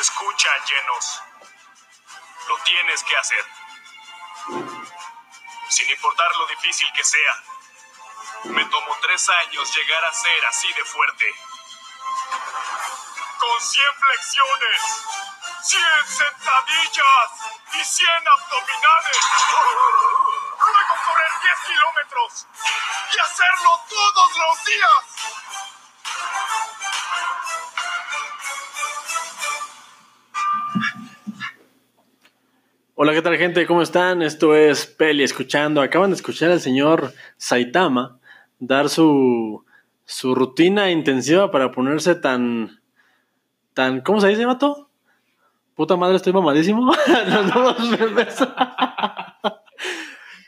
Escucha, llenos. Lo tienes que hacer. Sin importar lo difícil que sea. Me tomó tres años llegar a ser así de fuerte. Con 100 flexiones, 100 sentadillas y 100 abdominales. Luego correr 10 kilómetros y hacerlo todos los días. Hola, ¿qué tal gente? ¿Cómo están? Esto es Peli Escuchando. Acaban de escuchar al señor Saitama dar su, su rutina intensiva para ponerse tan, tan, ¿cómo se dice, mato? Puta madre, estoy mamadísimo. Nos vamos bebés.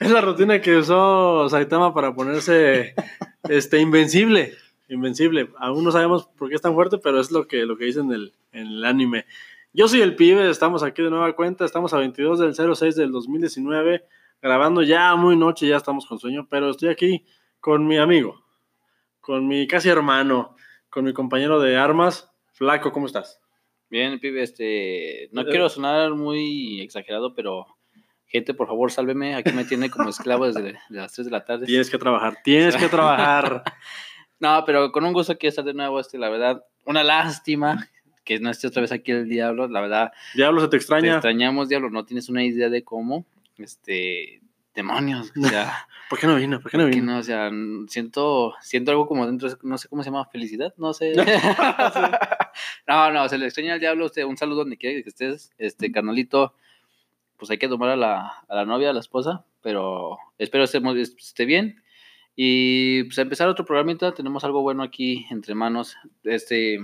Es la rutina que usó Saitama para ponerse este, invencible. Invencible. Aún no sabemos por qué es tan fuerte, pero es lo que, lo que dice en el, en el anime. Yo soy el pibe, estamos aquí de nueva cuenta, estamos a 22 del 06 del 2019, grabando ya muy noche, ya estamos con sueño, pero estoy aquí con mi amigo, con mi casi hermano, con mi compañero de armas, Flaco, ¿cómo estás? Bien, pibe, este, no quiero sonar muy exagerado, pero gente, por favor, sálveme. Aquí me tiene como esclavo desde de las 3 de la tarde. Tienes que trabajar, tienes que trabajar. No, pero con un gusto aquí estar de nuevo, este, la verdad, una lástima que no esté otra vez aquí el diablo, la verdad, Diablo, se te te extraña. extrañamos, diablo, no tienes una idea de cómo, este, demonios, o sea, ¿Por qué no vino? ¿Por qué no vino? no, o sea, siento, siento algo como dentro, no sé cómo se llama, felicidad, no sé. no, no, se le extraña al diablo, usted, un saludo donde quiera que estés, este, carnalito, pues hay que tomar a la, a la novia, a la esposa, pero espero estemos, esté bien. Y pues a empezar otro programita, tenemos algo bueno aquí entre manos, este,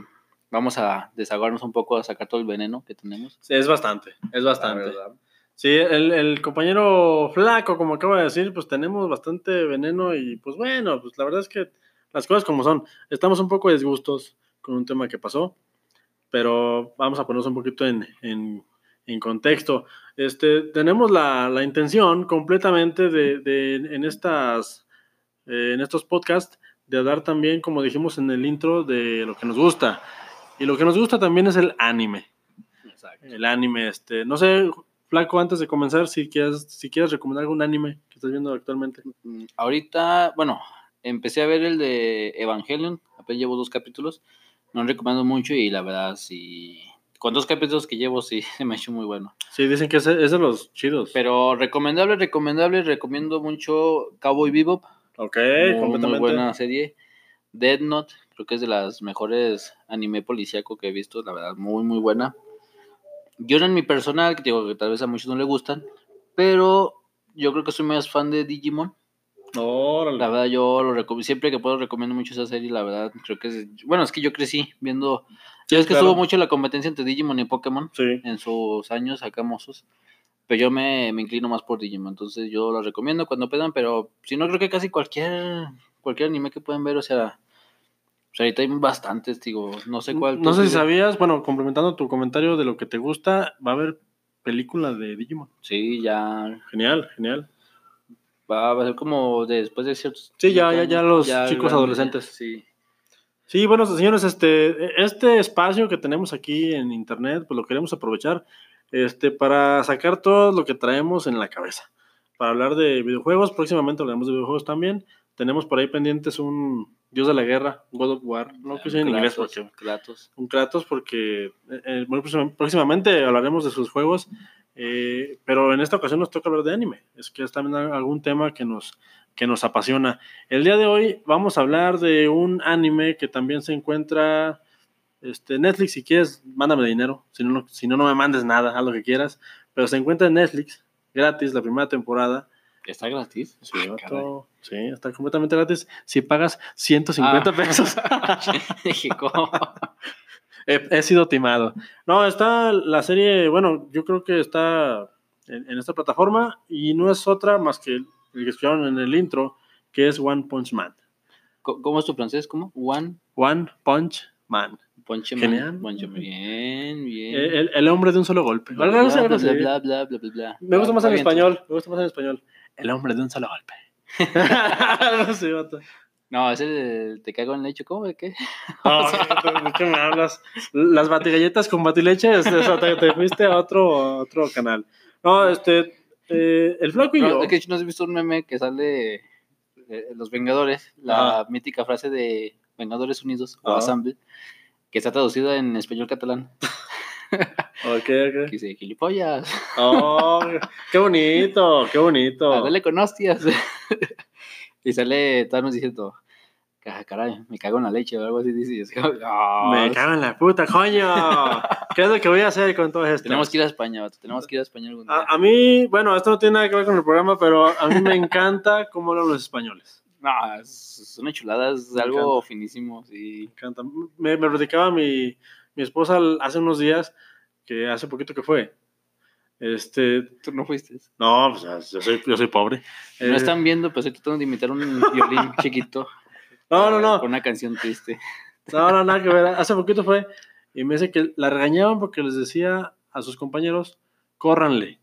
vamos a desahogarnos un poco, a sacar todo el veneno que tenemos. Sí, es bastante, es bastante. verdad. Sí, el, el compañero Flaco, como acaba de decir, pues tenemos bastante veneno y pues bueno, pues la verdad es que las cosas como son. Estamos un poco disgustos con un tema que pasó, pero vamos a ponernos un poquito en, en- en contexto. Este, tenemos la, la intención completamente de, de- en, estas, eh, en estos podcasts de hablar también, como dijimos en el intro, de lo que nos gusta. Y lo que nos gusta también es el anime Exacto. el anime, este, no sé, Flaco, antes de comenzar, si quieres, si quieres recomendar algún anime que estás viendo actualmente. Mm, Ahorita, bueno, empecé a ver el de Evangelion, apenas llevo dos capítulos, no recomiendo mucho y la verdad sí, con dos capítulos que llevo sí, se me ha hecho muy bueno. Sí, dicen que es, es de los chidos. Pero recomendable, recomendable, recomiendo mucho Cowboy Bebop, ok, muy, muy completamente. buena serie. Dead Note, creo que es de las mejores anime policíaco que he visto, la verdad, muy, muy buena. Yo en mi personal, que digo que tal vez a muchos no le gustan, pero yo creo que soy más fan de Digimon. Órale. La verdad, yo lo recomiendo, siempre que puedo recomiendo mucho esa serie, la verdad, creo que es, bueno, es que yo crecí viendo, ya es que claro. estuvo mucho la competencia entre Digimon y Pokémon Sí, en sus años acá mozos, pero yo me, me inclino más por Digimon, entonces yo lo recomiendo cuando puedan, pero si no, creo que casi cualquier, cualquier anime que pueden ver, o sea, pues ahorita hay bastantes, digo, no sé cuál. no sé si sabías, bueno, complementando tu comentario de lo que te gusta, va a haber película de Digimon. Sí, ya Genial, genial. Va, va a ser como después de ciertos... Sí, ya- ya- ya los chicos grandes, adolescentes. Sí. Sí, bueno, señores, este, este espacio que tenemos aquí en internet, pues lo queremos aprovechar este, para sacar todo lo que traemos en la cabeza. Para hablar de videojuegos, próximamente hablaremos de videojuegos también. Tenemos por ahí pendientes un Dios de la Guerra, God of War, no que sea en inglés, porque Kratos. un Kratos, porque eh, eh, bueno, próxima- próximamente hablaremos de sus juegos, eh, pero en esta ocasión nos toca hablar de anime. Es que es también algún tema que nos, que nos apasiona. El día de hoy vamos a hablar de un anime que también se encuentra este, Netflix. Si quieres, mándame dinero. Si no, no- si no, no me mandes nada, haz lo que quieras. Pero se encuentra en Netflix, gratis, la primera temporada. ¿Está gratis? Sí, Ah. Sí, está completamente gratis. Si pagas 150 Ah. pesos. Dije, ¿cómo? He, he sido timado. No, está la serie, bueno, yo creo que está en, en esta plataforma y no es otra más que el que escucharon en el intro, que es One Punch Man. ¿Cómo es tu francés? ¿Cómo? One One Punch Man. Punch Man. Genial. Punch Man. Bien, bien. El, el hombre de un solo golpe. Bla, bla, bla, bla, bla, bla, bla. Me gusta más en español. Me gusta más en español. El hombre de un solo golpe. Sí, vato. No, es el te cago en leche, ¿cómo? ¿De qué? No, ¿de qué me hablas? Las batigalletas con batileche, o sea, te, te fuiste a otro, otro canal. No, este, eh, el flaco y No, yo. es que no has visto un meme que sale de Los Vengadores, la mítica frase de Vengadores Unidos o Ajá. Assemble, que está traducida en español catalán. Ok, Que ok. dice, gilipollas, Oh, qué bonito, qué bonito. ah, dale con hostias. Y sale Thanos diciendo, "Ca- caray, me cago en la leche o algo así. Dice, "Ah, Me cago en la puta, coño. ¿Qué es lo que voy a hacer con todo esto? Tenemos que ir a España, vato, tenemos que ir a España algún día. A, a mí, bueno, esto no tiene nada que ver con el programa, pero a mí me encanta cómo hablan los españoles. No, es, es una chulada, es Me algo encanta. finísimo, sí. Me encanta. Me, me platicaba mi, mi esposa hace unos días, que hace poquito que fue. Este, Tú no fuiste. no, pues yo soy, yo soy pobre. no Eh, están viendo, pero estoy tratando de imitar un violín chiquito. no, no, no. Con una canción triste. No, no, nada que ver. Hace poquito fue y me dice que la regañaban porque les decía a sus compañeros, córranle,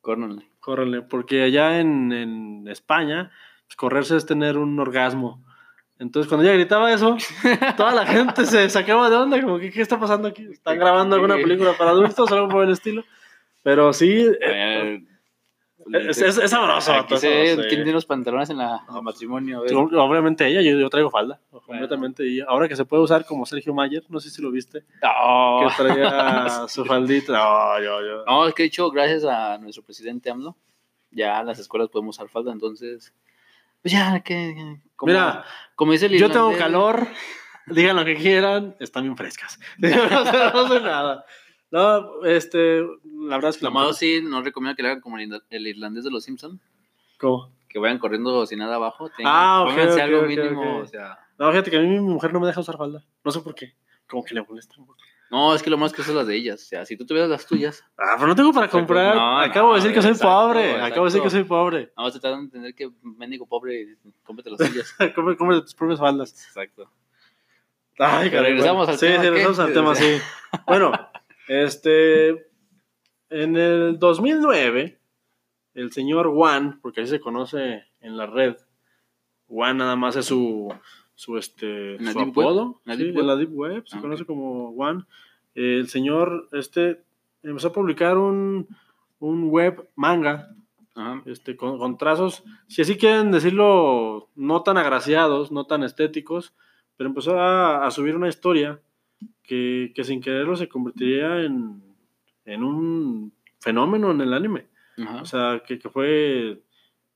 Córnale. córranle. Porque allá en, en España, pues, correrse es tener un orgasmo. Entonces, cuando ella gritaba eso, toda la gente se sacaba de onda, como que, ¿qué está pasando aquí? ¿Están grabando alguna película para adultos o algo por el estilo? Pero sí, eh, es, es- es sabroso. Aquí se sí. tiene los pantalones en la, en el matrimonio. a ver. Obviamente ella, yo, yo traigo falda, completamente. Y ahora que se puede usar como Sergio Mayer, no sé si lo viste, No. que traía su faldita. No, yo, yo. No, es que de hecho, gracias a nuestro presidente AMLO, ya las escuelas podemos usar falda, entonces, pues ya, que, como, Mira, como dice el yo tengo calor, digan lo que quieran, están bien frescas. no, sé, no sé nada. No, este, la verdad es que malo sí, no recomiendo que le hagan como el irla- el irlandés de los Simpson ¿Cómo? que vayan corriendo sin nada abajo. tengan- Ah, ok, pónganse ok, algo mínimo, o sea. No, fíjate que a mí mi mujer no me deja usar falda. No sé por qué. Como que le molesta un poco. No, es que lo más que son las de ellas. O sea, si tú tuvieras las tuyas, Ah, pero no tengo para Exacto. comprar. No, Acabo no, de decir que soy exacto, pobre. exacto. Acabo de decir que soy pobre. vamos a tratar de entender que mendigo pobre, cómprate las tuyas. Come, come tus propias faldas. Exacto. Ay, Pero regresamos bueno. al sí, tema, Sí, regresamos ¿qué? al tema, sí. Bueno, este. En el 2009, el señor Juan, porque así se conoce en la red, Juan nada más es su, su, este, ¿En la su apodo. ¿En la sí, Deep en la Deep Web se Ah, conoce como Juan. El señor este empezó a publicar un, un web manga Ajá. este, con, con trazos, si así quieren decirlo, no tan agraciados, no tan estéticos, pero empezó a, a subir una historia que, que sin quererlo se convertiría en, en un fenómeno en el anime. Ajá. O sea, que, que fue,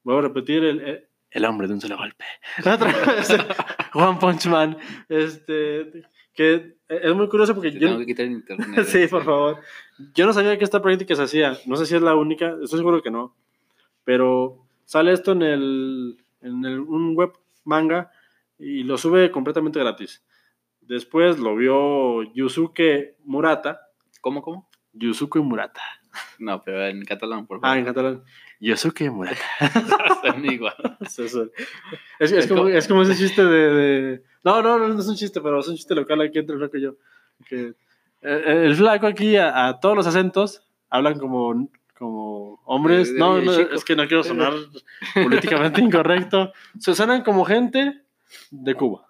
voy a repetir, el, el, el hombre de un solo golpe. One Punch Man. Este, que es muy curioso porque Te yo... tengo que quitar el internet. Sí, por favor. Yo no sabía que esta práctica se hacía. No sé si es la única, estoy seguro que no. Pero sale esto en el en el- un web manga y lo sube completamente gratis. Después lo vio Yusuke Murata. ¿Cómo, cómo? Yusuke Murata. No, pero en catalán, por Ah, favor. en catalán. Yusuke Murata. Están igual. Es, eso. Es- es como, es como ese chiste de, de- No, no, no, no es un chiste, pero es un chiste local aquí entre el flaco y yo. Que eh, el flaco aquí a, a todos los acentos hablan como, como hombres. No, no, es que no quiero sonar políticamente incorrecto. Se suenan como gente de Cuba.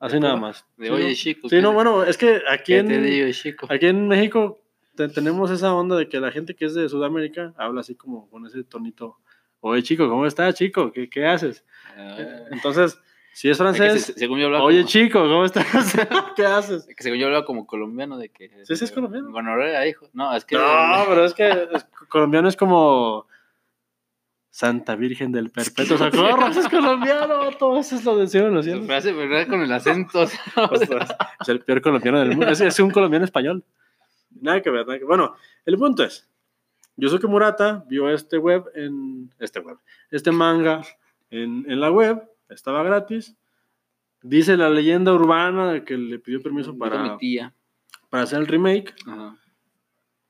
Así ¿De nada Cuba? más. De oye, chico. Sí, no, bueno, es que aquí ¿Qué en, te digo, chico? aquí en México te- tenemos esa onda de que la gente que es de Sudamérica habla así como con ese tonito. Oye, chico, ¿cómo estás, chico? ¿Qué, qué haces? Ah, Entonces, si es es que francés, se- según yo hablaba oye, como, chico, ¿cómo estás? ¿Qué haces? que según yo hablaba como colombiano de que Sí, sí, es colombiano. Gonorrea, hijo. No, es que No, pero es que es- colombiano es como Santa Virgen del Perpetuo Socorro. Es colombiano, todo eso es lo decían los su cielos. frase, ¿verdad? Con el acento. o sea, Es el peor colombiano del mundo. Es, es un colombiano español. Nada que ver, nada que Bueno, el punto es, Yusuke Murata vio este web en este web, este manga en, en la web, estaba gratis. Dice la leyenda urbana que le pidió permiso para, mi tía. para hacer el remake Ajá.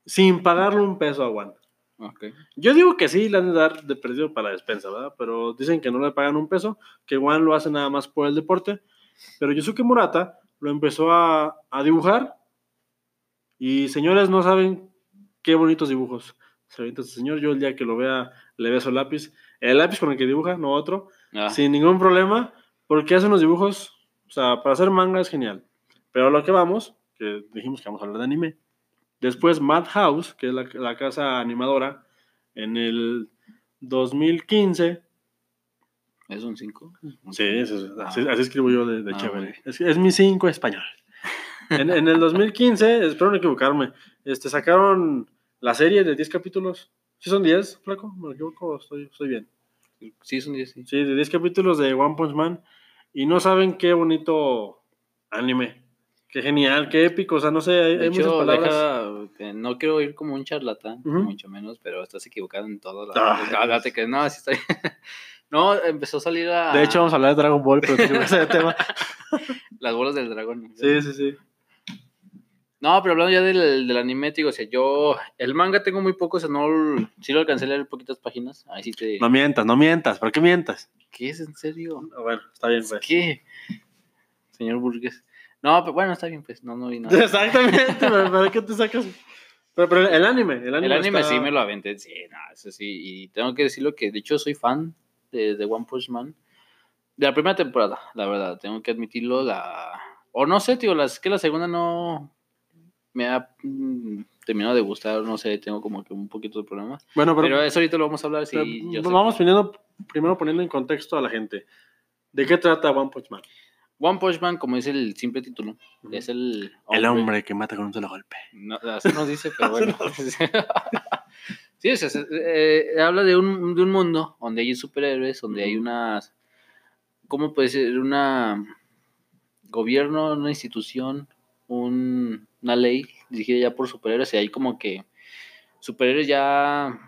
sin pagarle un peso a Juan. Ok. Yo digo que sí, le han de dar de perdido para la despensa, ¿verdad? Pero dicen que no le pagan un peso, que Juan lo hace nada más por el deporte. Pero Yusuke Murata lo empezó a, a dibujar. Y señores, no saben qué bonitos dibujos. Se avienta este señor, yo el día que lo vea, le beso el lápiz. El lápiz con el que dibuja, no otro. Ah, sin ningún problema, porque hace unos dibujos, o sea, para hacer manga es genial. Pero a lo que vamos, que dijimos que vamos a hablar de anime. Después Madhouse, que es la, la casa animadora, en el 2015. ¿Es un 5? Sí, es- así, así escribo yo de, de Ah, chévere. Es, es mi 5 español. En, en el 2015, espero no equivocarme, este, sacaron la serie de 10 capítulos. ¿Sí son 10, flaco? ¿Me equivoco? Estoy, estoy bien. Sí, es un 10, sí. Sí, de 10 capítulos de One Punch Man. Y no saben qué bonito anime. Qué genial, qué épico. O sea, no sé, hay, De hay muchas hecho, palabras. deja, no quiero ir como un charlatán, Ujú. mucho menos, pero estás equivocado en todo. Ah. La, date que no, sí estoy. no, empezó a salir a. De hecho, vamos a hablar de Dragon Ball, pero tema. Las bolas del dragón. Sí, sí, sí. No, pero hablando ya del, del anime, te digo, o sea, yo. El manga tengo muy poco, o sea, no. Sí lo alcancé a leer poquitas páginas. Ahí sí te. No mientas, no mientas. ¿Por qué mientas? ¿Qué es en serio? Ah, Bueno, está bien, pues. ¿Qué? Señor Burgues. No, pero bueno, está bien, pues. No, no vi nada. Exactamente, pero ¿para qué te sacas? Pero, pero el anime, el anime. El anime está- sí me lo aventé, sí, no, eso sí. Y tengo que decirlo que, de hecho, soy fan de, de One Punch Man. De la primera temporada, la verdad, tengo que admitirlo. La... O no sé, tío, la, es que la segunda no me ha mm, terminado de gustar, no sé, tengo como que un poquito de problema. Bueno, pero, Pero eso ahorita lo vamos a hablar, sí. pero yo sé vamos que- poniendo, primero poniendo en contexto a la gente. ¿De qué trata One Punch Man? One Punch Man, como es el simple título, es el El hombre que mata con un solo golpe. No, así nos dice, pero bueno. sí, o sea, se- eh, habla de un, de un mundo donde hay superhéroes, donde hay unas. ¿Cómo puede ser? Una. Gobierno, una institución, un- una ley dirigida ya por superhéroes, y hay como que. Superhéroes ya.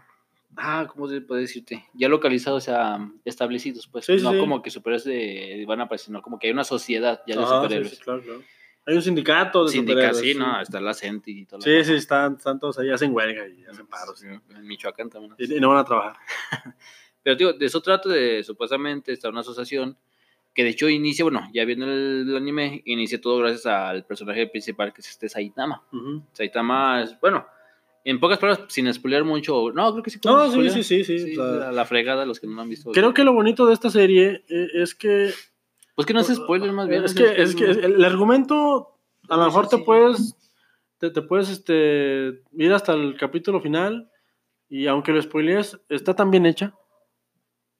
Ah, ¿cómo se puede decirte? Ya localizados, o sea, establecidos, pues. Sí, sí, no sí. como que superhéroes de- van a aparecer, no, como que hay una sociedad ya de Ajá, superhéroes. claro, claro. Hay un sindicato de Sindicato, superhéroes. sí, ¿no? Está la CENTI y todo. Sí, sí, están, están todos ahí, hacen huelga y hacen paros. En Michoacán también. Y, y no van a trabajar. Pero digo, de eso trata de supuestamente está una asociación que de hecho inicia, bueno, ya viendo el, anime, inicia todo gracias al personaje principal que es este Saitama. Ujú. Saitama es, bueno, en pocas palabras, sin spoilear mucho, no, creo que sí. No, sí, sí, sí, sí, la, la fregada, los que no lo han visto. Creo que lo bonito de esta serie eh, es que Pues que no es spoiler, más bien. Es que, es que el argumento, a lo mejor te puedes, te, te puedes este, ir hasta el capítulo final y aunque lo spoilees, está tan bien hecha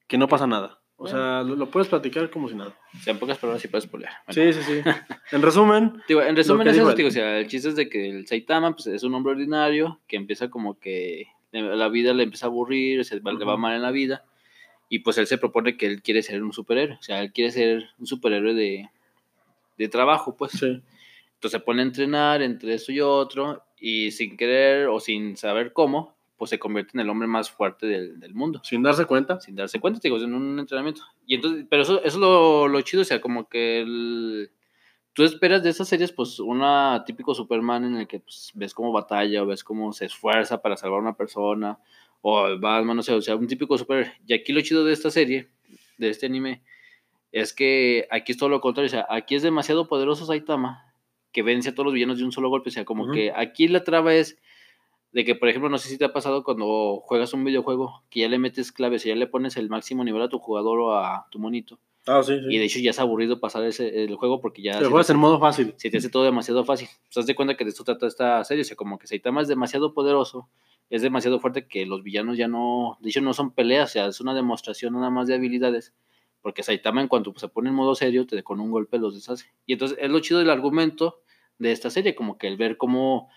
que no pasa nada. O Bueno. sea, lo, lo puedes platicar como si nada. o sea, en pocas palabras sí puedes spoilear. Bueno, Sí, sí, sí. En resumen, Digo, en resumen es eso, digo, o sea, el chiste es de que el Saitama pues, es un hombre ordinario que empieza como que la vida le empieza a aburrir, se va- le va mal en la vida y pues él se propone que él quiere ser un superhéroe, o sea, él quiere ser un superhéroe de, de trabajo, pues. sí. Entonces se pone a entrenar entre esto y otro y sin querer o sin saber cómo, pues se convierte en el hombre más fuerte del, del mundo Sin darse cuenta. sin darse cuenta, te digo, en un entrenamiento. Y entonces, pero eso, eso es lo, lo chido, o sea, como que el- tú esperas de esas series, pues, una típico Superman en el que pues, ves cómo batalla o ves cómo se esfuerza para salvar a una persona, o Batman, no sé, o sea, un típico superhéroe. Y aquí lo chido de esta serie, de este anime, es que aquí es todo lo contrario, o sea, aquí es demasiado poderoso Saitama que vence a todos los villanos de un solo golpe, o sea, como Ujú. que aquí la traba es de que, por ejemplo, no sé si te ha pasado cuando juegas un videojuego, que ya le metes claves y ya le pones el máximo nivel a tu jugador o a tu monito, Ah, sí, sí. y de hecho ya es aburrido pasar ese, el juego porque ya Te te, juegas en modo fácil. se te hace todo demasiado fácil. Pues haz de cuenta que de esto trata esta serie, o sea, como que Saitama es demasiado poderoso, es demasiado fuerte que los villanos ya no, de hecho no son peleas, o sea, es una demostración nada más de habilidades, porque Saitama en cuanto pues, se pone en modo serio, te con un golpe los deshace. Y entonces es lo chido del argumento de esta serie, como que el ver cómo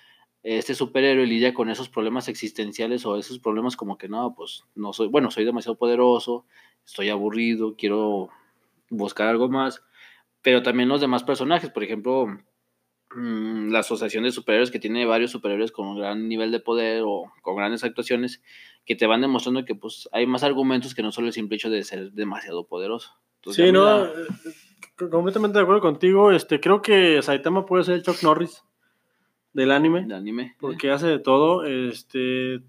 este superhéroe lidia con esos problemas existenciales o esos problemas como que no, pues no soy, bueno, soy demasiado poderoso, estoy aburrido, quiero buscar algo más, pero también los demás personajes, por ejemplo, mm, la asociación de superhéroes que tiene varios superhéroes con un gran nivel de poder o con grandes actuaciones que te van demostrando que pues hay más argumentos que no solo el simple hecho de ser demasiado poderoso. Entonces, Sí, no, eh, c- completamente de acuerdo contigo. Este, creo que Saitama puede ser Chuck Norris del anime. anime. porque hace de todo. Este,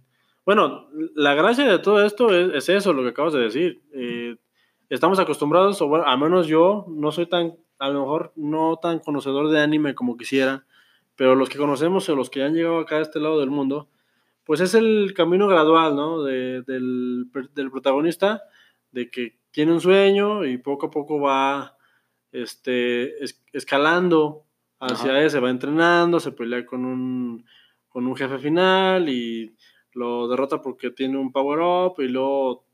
bueno, la gracia de todo esto es, es eso, lo que acabas de decir. Eh, estamos acostumbrados, o bueno, menos yo no soy tan, a lo mejor no tan conocedor de anime como quisiera, pero los que conocemos o los que han llegado acá a este lado del mundo, pues es el camino gradual, ¿no? De- del, del protagonista, de que tiene un sueño y poco a poco va este, es- escalando hacia Ajá. ese, va entrenando, se pelea con un, con un jefe final y lo derrota porque tiene un power up y luego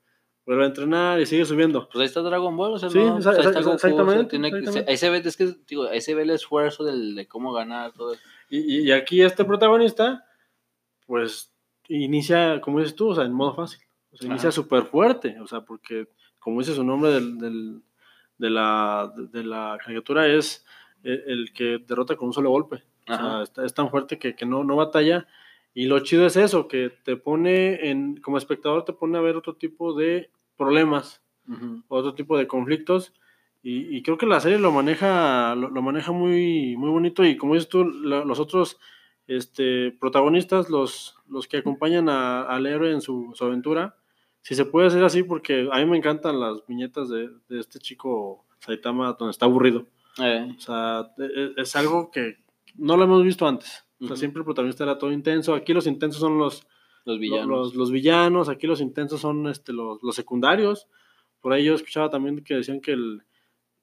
vuelve a entrenar y sigue subiendo. Pues ahí está Dragon Ball, o sea, Sí, no, pues ahí está exa- Goku, o sea, exactamente, tiene exactamente. ahí se ve, es que, digo, ahí se ve el esfuerzo del, de cómo ganar todo eso. Y, y- aquí este protagonista, pues inicia, como dices tú, o sea, en modo fácil. O sea, inicia súper fuerte, o sea, porque, como dice su nombre del, del- de, la, de la caricatura, es el, el que derrota con un solo golpe. O sea, es tan fuerte que, que no, no batalla. Y lo chido es eso, que te pone, en, como espectador, te pone a ver otro tipo de problemas, otro tipo de conflictos. Y, y creo que la serie lo maneja, lo, lo maneja muy, muy bonito. Y como dices tú, los otros este, protagonistas, los, los que acompañan a- al héroe en su, su aventura, si se puede hacer así, porque a mí me encantan las viñetas de, de este chico Saitama donde está aburrido. Eh, O sea, e- e- es algo que no lo hemos visto antes. O sea, siempre el protagonista era todo intenso. Aquí los intensos son los, los lo- villanos. los, los villanos, aquí los intensos son este, los, los secundarios. Por ahí yo escuchaba también que decían que el,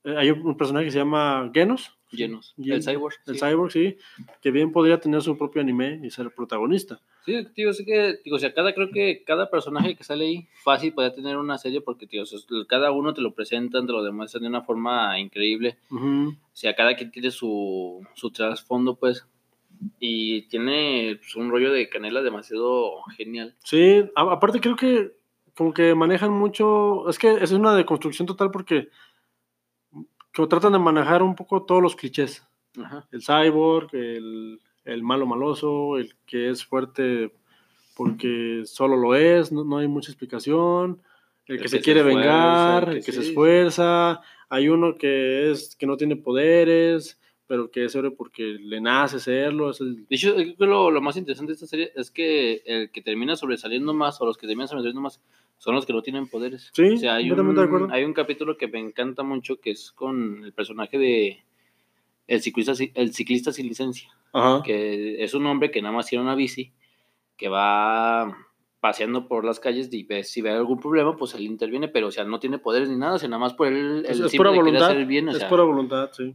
eh, hay un personaje que se llama Genos. Llenos. El cyborg. El sí. cyborg, sí, que bien podría tener su propio anime y ser protagonista. Sí, tío, sí que, digo, o sea, cada, creo que cada personaje que sale ahí fácil podría tener una serie porque, tío, o sea, cada uno te lo presentan, te lo demuestran de una forma increíble. Ujú. O sea, cada quien tiene su, su trasfondo, pues, y tiene pues, un rollo de canela demasiado genial. Sí, aparte creo que como que manejan mucho, es que es una deconstrucción total porque como tratan de manejar un poco todos los clichés. Ajá. el cyborg, el, el malo maloso, el que es fuerte porque solo lo es, no, no hay mucha explicación, el, El que se que se quiere esfuerza, vengar, el que el que se sí, esfuerza, hay uno que es que no tiene poderes, pero que es héroe porque le nace serlo, es el- De hecho, lo, lo más interesante de esta serie es que el que termina sobresaliendo más, o los que terminan sobresaliendo más, son los que no tienen poderes. Sí, o sea, hay completamente de acuerdo. un, hay un capítulo que me encanta mucho que es con el personaje de el ciclista, el ciclista sin licencia, Ajá. que es un hombre que nada más tiene una bici, que va paseando por las calles y ve, si ve algún problema, pues él interviene, pero o sea, no tiene poderes ni nada, o sea, nada más por él, Es, el es pura voluntad, bien, o es sea, pura voluntad, sí.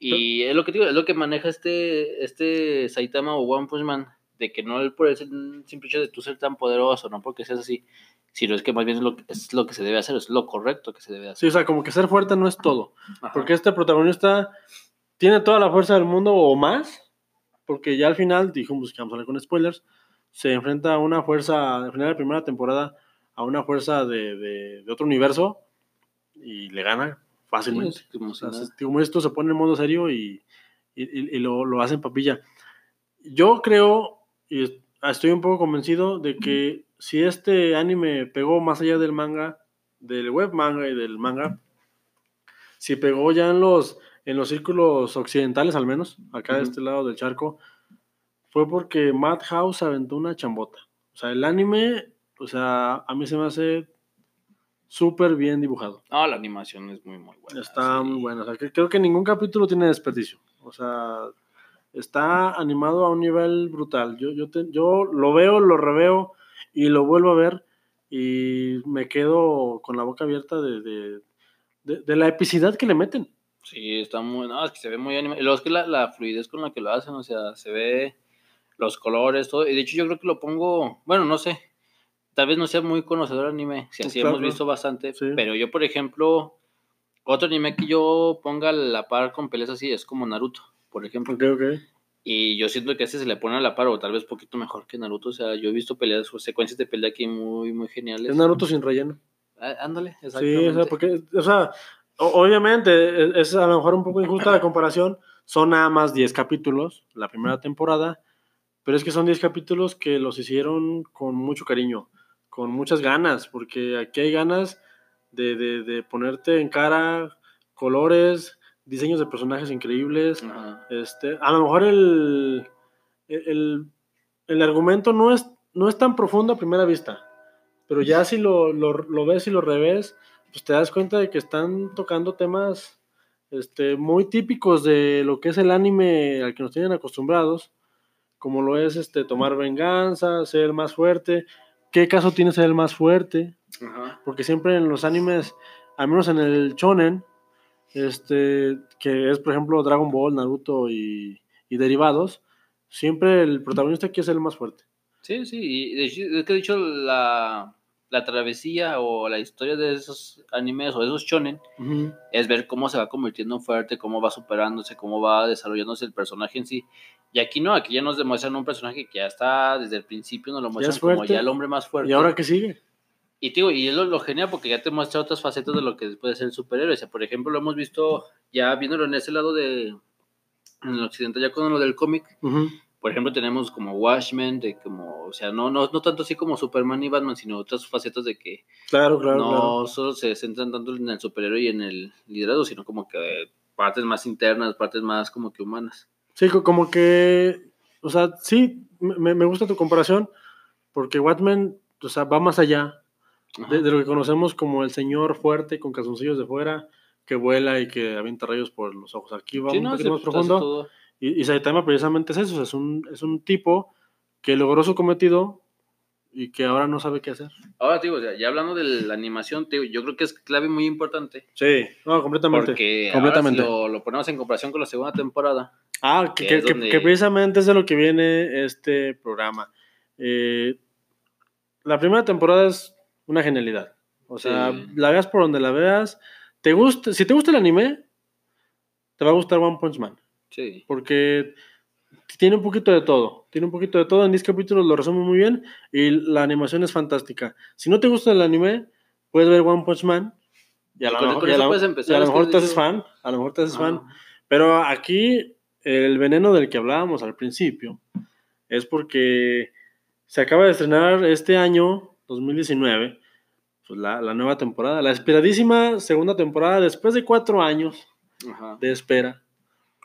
Y es lo que digo, es lo que maneja este, este Saitama o One Punch Man, de que no es por el simple hecho de tú ser tan poderoso, no porque seas así, sino es que más bien es lo, que- es lo que se debe hacer, es lo correcto que se debe Sí, hacer. o sea, como que ser fuerte no es todo. Ajá. Porque este protagonista tiene toda la fuerza del mundo o más, porque ya al final, dijimos que vamos a hablar con spoilers, se enfrenta a una fuerza, al final de la primera temporada, a una fuerza de, de- de otro universo y le gana Sí, fácilmente. como si esto se pone en modo serio y, y- y- y lo, lo hacen papilla. Yo creo, y es- estoy un poco convencido de que si este anime pegó más allá del manga, del web manga y del manga, si pegó ya en los, en los círculos occidentales al menos, acá de este lado del charco, fue porque Madhouse aventó una chambota. O sea, el anime, o sea, a mí se me hace súper bien dibujado. No, la animación es muy, muy buena. Está sí. muy bueno. O sea, que- creo que ningún capítulo tiene desperdicio. O sea, está animado a un nivel brutal. Yo, yo, te- yo lo veo, lo reveo y lo vuelvo a ver y me quedo con la boca abierta de, de, de- de la epicidad que le meten. Sí, está muy, no, es que se ve muy animado. Y luego es que la, la fluidez con la que lo hacen, o sea, se ve los colores, todo. Y de hecho yo creo que lo pongo, bueno, no sé, tal vez no sea muy conocedor de anime, si así Claro. hemos visto bastante, Sí. pero yo, por ejemplo, otro anime que yo ponga a la par con peleas así es como Naruto, por ejemplo. Ok, ok. Y yo siento que este se le pone a la par, o tal vez poquito mejor que Naruto. O sea, yo he visto peleas o secuencias de pelea aquí muy, muy geniales. Es Naruto sin relleno. Ah, Ándale, Sí, exactamente. o sea, porque, o sea, obviamente es, es a lo mejor un poco injusta la comparación. Son nada más 10 capítulos, la primera temporada, pero es que son 10 capítulos que los hicieron con mucho cariño, con muchas ganas, porque aquí hay ganas de, de- de ponerte en cara colores, diseños de personajes increíbles. Ajá. Este, a lo mejor el, el, el argumento no es, no es tan profundo a primera vista, pero ya si lo, lo, lo ves y lo revés, pues te das cuenta de que están tocando temas este, muy típicos de lo que es el anime al que nos tienen acostumbrados, como lo es este, tomar venganza, ser más fuerte. ¿Qué caso tiene ser el más fuerte? Ajá. Porque siempre en los animes al menos en el shonen, este, que es por ejemplo Dragon Ball, Naruto y, y derivados, siempre el protagonista quiere ser el más fuerte. Sí, sí, y de hecho- es que de hecho la, la travesía o la historia de esos animes o de esos shonen es ver cómo se va convirtiendo en fuerte, cómo va superándose, cómo va desarrollándose el personaje en sí. Y aquí no, aquí ya nos demuestran un personaje que ya está desde el principio, nos lo muestran es como ya el hombre más fuerte. ¿Y ahora qué sigue? Y digo, y es lo, lo genial porque ya te muestra otras facetas de lo que puede ser el superhéroe. O sea, por ejemplo, lo hemos visto ya viéndolo en ese lado de, en el occidente, ya con lo del cómic. Por ejemplo, tenemos como Watchmen, de como, o sea, no, no, no tanto así como Superman y Batman, sino otras facetas de que Claro, claro, no claro. solo se centran tanto en el superhéroe y en el liderazgo, sino como que partes más internas, partes más como que humanas. Sí, co- como que, o sea, sí, me, me gusta tu comparación, porque Watman, o sea, va más allá de, de lo que conocemos como el señor fuerte con calzoncillos de fuera, que vuela y que avienta rayos por los ojos. Aquí va Sí, un no, poquito más profundo. Y, y Saitama precisamente es eso, o sea, es un, es un tipo que logró su cometido y que ahora no sabe qué hacer. Ahora, digo, o sea, ya hablando de la animación, digo, yo creo que es clave muy importante. Sí, no, completamente. Porque completamente. ahora si lo, lo ponemos en comparación con la segunda temporada. Ah, que, que que- es que- donde- que precisamente es de lo que viene este programa. Eh, la primera temporada es una genialidad. O sea, Sí. la veas por donde la veas. Te gusta, si te gusta el anime, te va a gustar One Punch Man. Sí. Porque tiene un poquito de todo. Tiene un poquito de todo. En 10 capítulos lo resume muy bien. Y la animación es fantástica. Si no te gusta el anime, puedes ver One Punch Man. Y a, lo mejor- con y a eso la- puedes empezar, y a lo es que mejor de te haces fan. A lo mejor te haces fan. Pero aquí el veneno del que hablábamos al principio es porque se acaba de estrenar este año, 2019, pues la, la nueva temporada, la esperadísima segunda temporada después de cuatro años Ajá. de espera,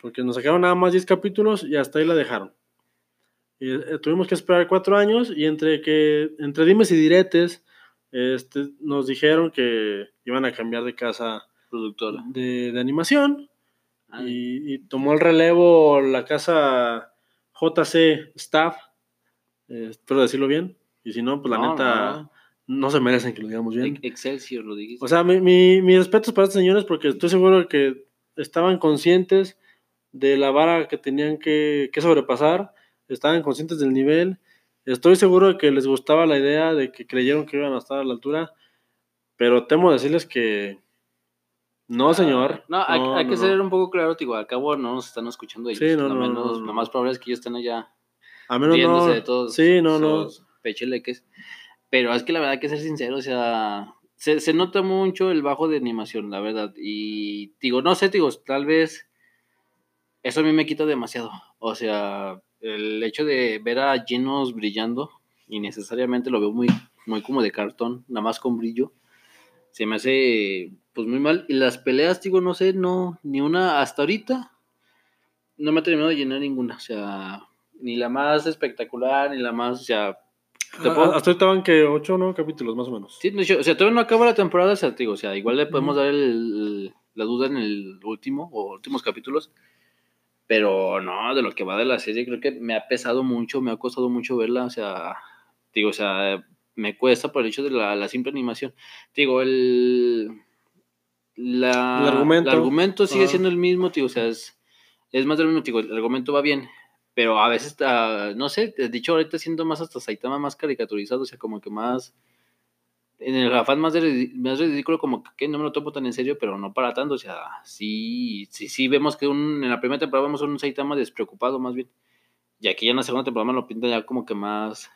porque nos sacaron nada más 10 capítulos y hasta ahí la dejaron. Y, eh, tuvimos que esperar cuatro años y entre que entre dimes y diretes este, nos dijeron que iban a cambiar de casa Productora. de, de animación Ah, y, y tomó el relevo la casa JC Staff, eh, espero decirlo bien, y si no, pues la no, neta no, no. se merecen que lo digamos bien. Ex- Excelsior lo dijiste. O sea, mi, mi, mis respetos para estos señores porque estoy seguro que estaban conscientes de la vara que tenían que, que sobrepasar, estaban conscientes del nivel, estoy seguro de que les gustaba la idea, de que creyeron que iban a estar a la altura, pero temo decirles que no, señor. Ah, No, hay, hay no, que no. ser un poco claro, digo, al cabo no nos están escuchando ellos. Sí, no, lo no, menos, no, no. Lo más probable es que ellos estén allá A menos riéndose de todos. Sí, no, no. Pecheleques. Pero es que la verdad hay que ser sincero, o sea, se, se nota mucho el bajo de animación, la verdad. Y digo, no sé, digo, tal vez eso a mí me quita demasiado. O sea, el hecho de ver a llenos brillando, innecesariamente lo veo muy, muy como de cartón, nada más con brillo. Se me hace pues muy mal. Y las peleas, digo, no sé, no, ni una hasta ahorita no me ha terminado de llenar ninguna. O sea, ni la más espectacular, ni la más, o sea, te puedo- Ah, Hasta ahorita van que ocho o nueve capítulos, más o menos. Sí, o sea, todavía no acaba la temporada, o sea, digo, o sea, igual le podemos dar el- el- la duda en el último o últimos capítulos, pero no, de lo que va de la serie, creo que me ha pesado mucho, me ha costado mucho verla, o sea, digo, o sea, me cuesta por el hecho de la, la simple animación. Digo, el, la, El argumento. el argumento sigue siendo el mismo, digo, o sea, es, es más de lo mismo, digo, el argumento va bien, pero a veces, ah, no sé, dicho ahorita siento más hasta Saitama más caricaturizado, o sea, como que más en el afán más, de, más ridículo, como que no me lo tomo tan en serio, pero no para tanto. O sea, sí, sí, sí vemos que un, en la primera temporada vemos un Saitama despreocupado más bien. Y aquí ya en la segunda temporada me lo pinta ya como que más.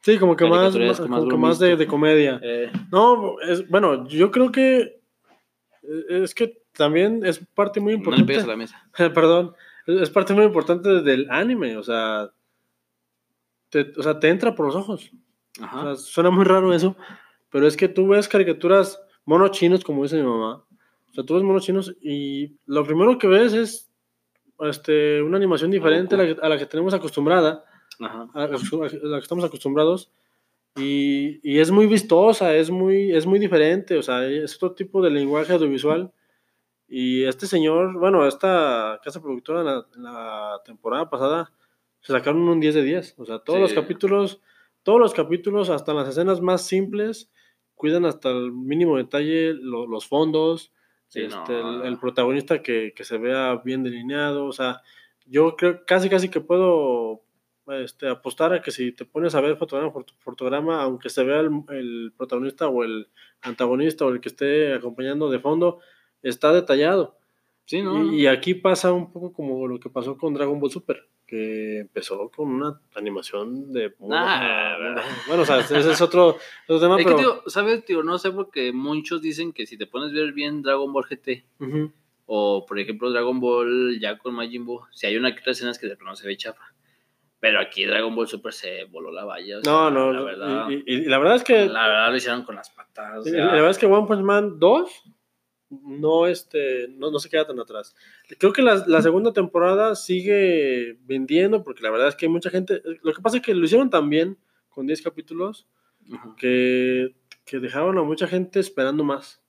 Sí, como que más, como que más de, de comedia. eh, No, es, bueno, yo creo que eh, es que también es parte muy no le importante. a la mesa. Perdón, es parte muy importante del anime, o sea, te, o sea, te entra por los ojos. O Ajá. sea, suena muy raro eso, pero es que tú ves caricaturas monos chinos, como dice mi mamá. O sea, tú ves monos chinos y lo primero que ves es este, una animación diferente a la, que, a la que tenemos acostumbrada, Ajá. a la, que estamos acostumbrados. Y, y es muy vistosa, es muy, es muy diferente, o sea, es otro tipo de lenguaje audiovisual. Y este señor, bueno, esta casa productora en la, en la temporada pasada se sacaron un 10 de 10. O sea, todos los Sí. capítulos, todos los capítulos, hasta las escenas más simples, cuidan hasta el mínimo detalle lo- los fondos, Sí, este, no. el, el protagonista que, que se vea bien delineado, o sea, yo creo casi casi que puedo este, apostar a que si te pones a ver fotograma por fotograma, aunque se vea el, el protagonista o el antagonista o el que esté acompañando de fondo, está detallado. Sí, ¿no? Y, y aquí pasa un poco como lo que pasó con Dragon Ball Super, que empezó con una animación de... Nah, bueno, o sea, ese es otro, otro tema, Es que, pero... tío, ¿sabes, tío? No sé porque muchos dicen que si te pones a ver bien Dragon Ball GT Ujú. o, por ejemplo, Dragon Ball ya con Majin Buu, si hay una que otra escena es que de pronto se ve chafa. Pero aquí Dragon Ball Super se voló la valla. o sea, No, no, La verdad, y, y- y la verdad es que... la verdad lo hicieron con las patas. o y la verdad es que One Punch Man 2 no, este, no, no se queda tan atrás. Creo que la, la segunda temporada sigue vendiendo, porque la verdad es que hay mucha gente... Lo que pasa es que lo hicieron tan bien, con 10 capítulos, que, que dejaron a mucha gente esperando más.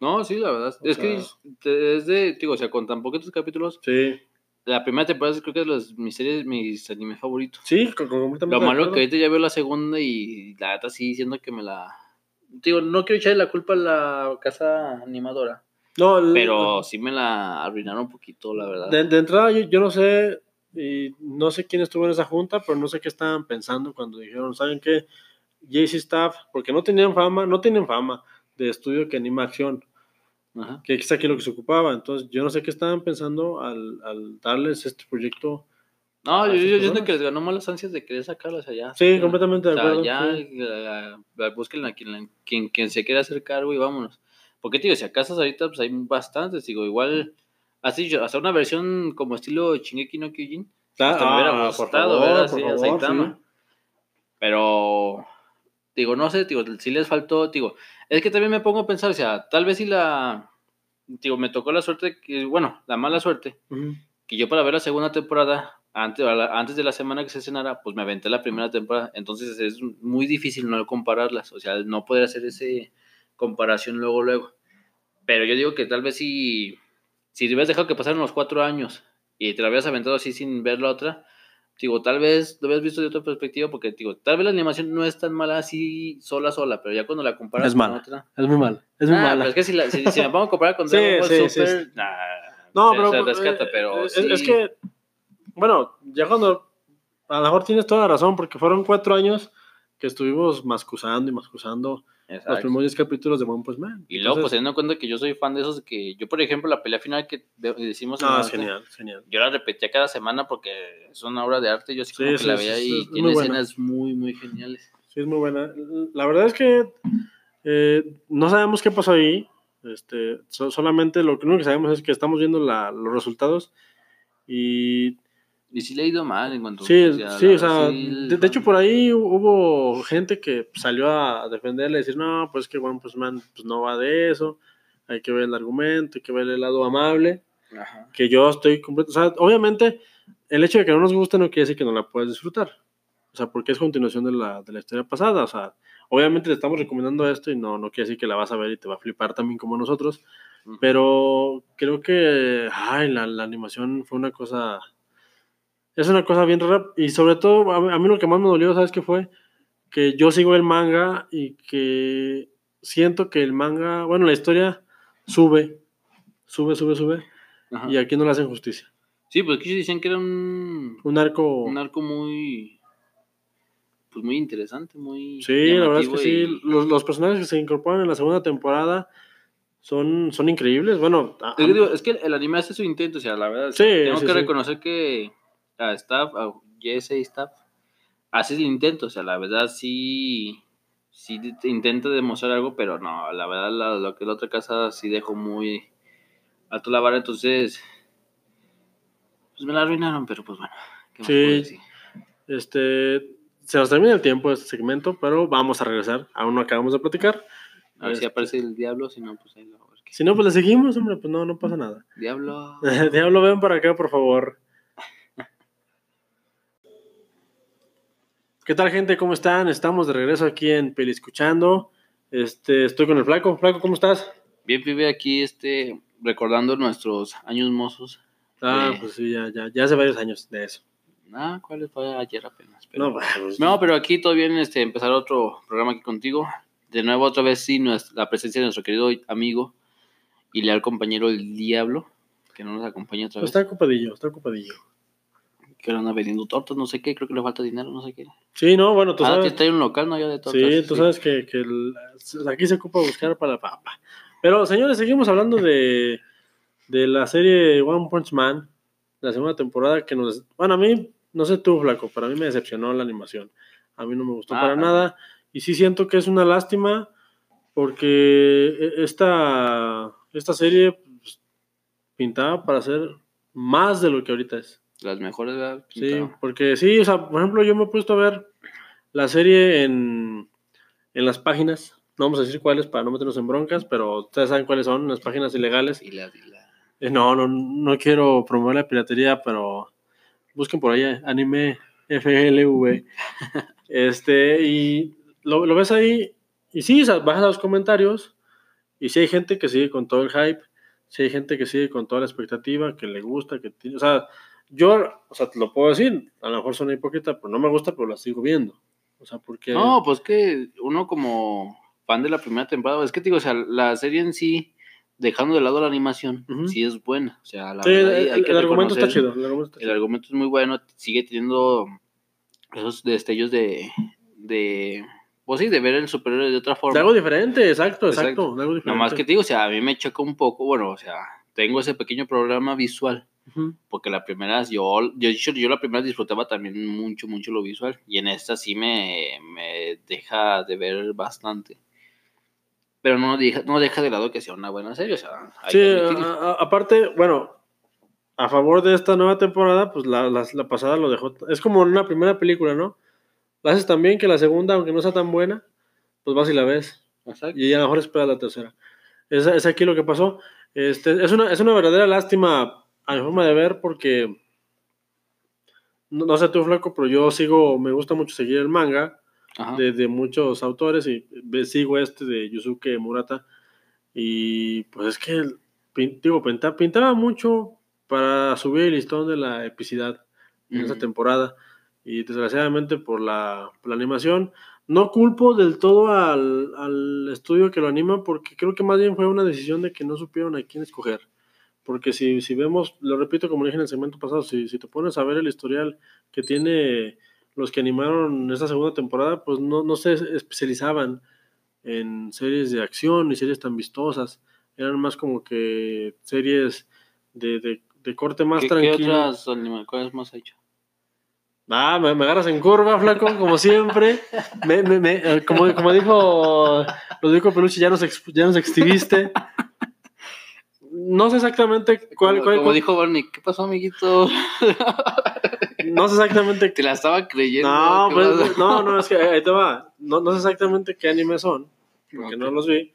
No, sí, la verdad. O es que sea- te- es de, digo, o sea, con tan poquitos capítulos, Sí, la primera temporada creo que es los, mis series, mis animes favoritos. sí, completamente. Lo malo que ahorita ya veo la segunda y la neta sí diciendo que me la... Digo, no quiero echarle la culpa a la casa animadora, No, pero sí me la arruinaron un poquito, la verdad. De, de entrada, yo, yo no sé, y no sé quién estuvo en esa junta, pero no sé qué estaban pensando cuando dijeron, ¿saben qué? JC Staff, porque no tenían fama, no tienen fama de estudio que anima acción, Ajá. que es aquí lo que se ocupaba. Entonces, yo no sé qué estaban pensando al, al darles este proyecto. No, yo, yo siento que les ganó más las ansias de querer sacarlas allá. Sí, completamente de acuerdo. ya, busquen a quien, quien, quien se quiera hacer cargo y vámonos. Porque, tío, si acaso ahorita pues hay bastantes, digo, igual, así, yo- hasta una versión como estilo Shingeki no Kyojin, Ah, hasta me hubiera ah, gustado ver así a Saitama. Pero, digo, no sé, digo, si les faltó, digo, es que también me pongo a pensar, o sea, tal vez si la, digo, me tocó la suerte, que, bueno, la mala suerte, sí. Ujú. que yo para ver la segunda temporada, antes, antes de la semana que se estrenara, pues me aventé la primera temporada, entonces es muy difícil no compararlas, o sea, no poder hacer ese comparación luego, luego. Pero yo digo que tal vez si, si te hubieras dejado que pasaran los cuatro años y te la habías aventado así sin ver la otra, digo, tal vez lo habías visto de otra perspectiva, porque digo, tal vez la animación no es tan mala así sola, sola, pero ya cuando la comparas Es con mala. otra... Es muy mal, es muy Ah, mala. pero es que si, la- si, si me pongo a comparar con Sí, Dragon Ball sí, Super, sí. nah, No, se, pero se eh, rescata, pero es, sí. es que, bueno, ya cuando, a lo mejor tienes toda la razón, porque fueron cuatro años que estuvimos mascusando y los primeros 10 capítulos de One Punch Man. Y luego, pues teniendo en cuenta que yo soy fan de esos que yo, por ejemplo, la pelea final que de- decimos no, es genial, es genial. yo la repetía cada semana porque es una obra de arte. Yo así como Sí, que sí, la sí, veía sí, y tiene muy buena. escenas muy, muy geniales. Sí, es muy buena. La verdad es que eh, no sabemos qué pasó ahí. Este, so- solamente lo que único que sabemos es que estamos viendo la- los resultados y Y sí le ha ido mal en cuanto sí, sea, sí, o sea, de, de hecho por ahí hubo gente que salió a defenderle decir, no, pues que One Punch Man pues, no va de eso, hay que ver el argumento, hay que ver el lado amable. Ajá. que yo estoy completo. O sea, obviamente, el hecho de que no nos guste no quiere decir que no la puedes disfrutar. O sea, porque es continuación de la, de la historia pasada. O sea, obviamente te estamos recomendando esto y no, no quiere decir que la vas a ver y te va a flipar también como nosotros. Ujú. Pero creo que, ay, la, la animación fue una cosa. Es una cosa bien rara. Y sobre todo, a mí, lo que más me dolió, ¿sabes qué fue? Que yo sigo el manga y que siento que el manga, bueno, la historia sube, sube, sube, sube. Ajá. Y aquí no le hacen justicia. Sí, pues aquí decían que era un, Un arco. un arco muy. Pues muy interesante, muy. sí, la verdad es que sí. Los, los personajes que se incorporan en la segunda temporada son, son increíbles. Bueno, a- Es que, digo, es que el anime hace su intento, o sea, la verdad. Sí, tengo sí, que sí. reconocer que a Staff, a Jesse Staff, hace el intento, o sea, la verdad sí. Sí te intenta demostrar algo, pero no, la verdad, la- lo que la otra casa sí dejó muy alto la vara, entonces. Pues me la arruinaron, pero pues bueno. ¿qué más Sí. puedo decir? este, se nos termina el tiempo de este segmento, pero vamos a regresar. Aún no acabamos de platicar. A ver si Este, aparece el diablo, si no, pues ahí lo. Si no, pues le seguimos, hombre, pues no, no pasa nada. Diablo. Diablo, ven para acá, por favor. ¿Qué tal, gente? ¿Cómo están? Estamos de regreso aquí en Peli Escuchando. Este, estoy con el Flaco. Flaco, ¿cómo estás? Bien, pibe, aquí este, recordando nuestros años mozos. Ah, Sí. pues sí, ya, ya, ya hace varios años de eso. Ah, ¿cuál fue ayer apenas? Pero- No, pues, No, pero aquí todo bien, este, empezar otro programa aquí contigo. de nuevo otra vez sí la presencia de nuestro querido amigo y leal compañero el Diablo, que no nos acompaña otra vez. Está ocupadillo, está ocupadillo. Que ahora anda vendiendo tortas, no sé qué, creo que le falta dinero, no sé qué. Sí, no, bueno, tú ah, sabes. está en un local, ¿no? Ya de tortas. Sí, tú sabes que, que el- aquí se ocupa buscar para la papa. Pero, señores, seguimos hablando de, de la serie One Punch Man, la segunda temporada que nos... Bueno, a mí, no sé tú, Flaco, para mí me decepcionó la animación. A mí no me gustó Ah, para nada. Y sí siento que es una lástima porque e- esta, esta serie pues, pintaba para ser más de lo que ahorita es. Las mejores, ¿verdad? Sí, porque sí, o sea, por ejemplo, yo me he puesto a ver la serie en, en las páginas, no vamos a decir cuáles para no meternos en broncas, pero ustedes saben cuáles son, las páginas ilegales. Y la, y la- Eh, No, no, no quiero promover la piratería, pero busquen por ahí eh, anime FLV. este, y lo, lo ves ahí, y sí, o sea, bajas a los comentarios, y sí hay gente que sigue con todo el hype, sí hay gente que sigue con toda la expectativa, que le gusta, que tiene, o sea, yo, o sea, te lo puedo decir, a lo mejor suena hipócrita, pero no me gusta, pero la sigo viendo. O sea, porque... No, pues que uno como fan de la primera temporada, es que te digo, o sea, la serie en sí, dejando de lado la animación, sí es buena. O sea, la Sí, verdad, el, hay que el argumento está chido. El argumento está El chido. argumento es muy bueno, sigue teniendo esos destellos de, de pues sí, de ver el superhéroe de otra forma. De algo diferente, exacto, exacto. Exacto. de algo diferente. Nada más que te digo, o sea, a mí me choca un poco, bueno, o sea, tengo ese pequeño programa visual, Porque la primera, yo, yo, yo, yo la primera disfrutaba también mucho, mucho lo visual, y en esta sí me, me deja de ver bastante. Pero no deja, no deja de lado que sea una buena serie, o sea, Sí, a- a- aparte, bueno, a favor de esta nueva temporada, pues la, la- la pasada lo dejó. Es como una primera película, ¿no? La haces tan bien que la segunda, aunque no sea tan buena, pues vas y la ves. Exacto. Y a lo mejor esperas la tercera. Es, es aquí lo que pasó. Este, es, una, es una verdadera lástima a mi forma de ver porque, no, no sé tú, Flaco, pero yo sigo, me gusta mucho seguir el manga de, de muchos autores y sigo este de Yusuke Murata. Y pues es que digo pinta- pintaba mucho para subir el listón de la epicidad en esa temporada. Y desgraciadamente por la, por la animación no culpo del todo al, al estudio que lo anima porque creo que más bien fue una decisión de que no supieron a quién escoger porque si, si vemos, lo repito como dije en el segmento pasado, si, si te pones a ver el historial que tiene los que animaron esta segunda temporada, pues no, no se especializaban en series de acción ni series tan vistosas. Eran más como que series de, de, de corte más ¿Qué, qué tranquilo. otras animaciones más ha hecho? Ah, me, me agarras en curva, flaco, como siempre. Me, me, me, eh, como, como dijo Rodrigo Peluche, ya nos, ex- ya nos exhibiste. No sé exactamente cuál, como, cuál- como cuál- dijo Barney, ¿qué pasó, amiguito? no sé exactamente Te la estaba creyendo. No, ¿qué pues, no, no, es que ahí te va. No, no sé exactamente qué animes son, porque no los vi,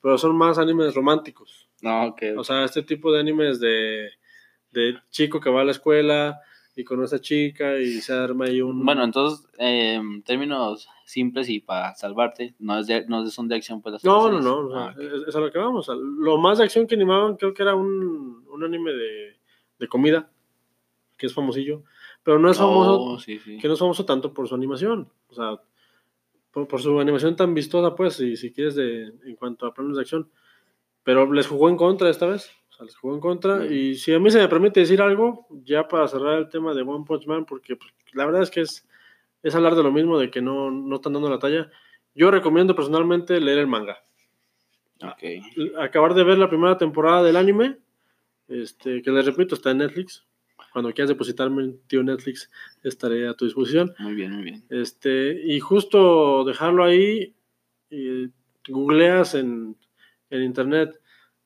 pero son más animes románticos. No, ok. O sea, este tipo de animes de, de chico que va a la escuela y conoce a chica y se arma ahí un... Bueno, entonces, eh, en términos simples y para salvarte, no, es de, no son de acción, pues no, no, no, o sea, Ah, es, es a lo que vamos. lo más de acción que animaban creo que era un, un anime de, de comida, que es famosillo, pero no es famoso... Oh, sí, sí. que no es famoso tanto por su animación, o sea, por, por su animación tan vistosa, pues, si, si quieres, de, en cuanto a planos de acción. Pero les jugó en contra esta vez, o sea, les jugó en contra. Bien. Y si a mí se me permite decir algo, ya para cerrar el tema de One Punch Man, porque pues, la verdad es que es, es hablar de lo mismo, de que no, no están dando la talla. Yo recomiendo personalmente leer el manga. Ok. Acabar de ver la primera temporada del anime, este, que les repito, está en Netflix. Cuando quieras depositarme en tío Netflix, estaré a tu disposición. Muy bien, muy bien. Este, y justo dejarlo ahí, y googleas en, en internet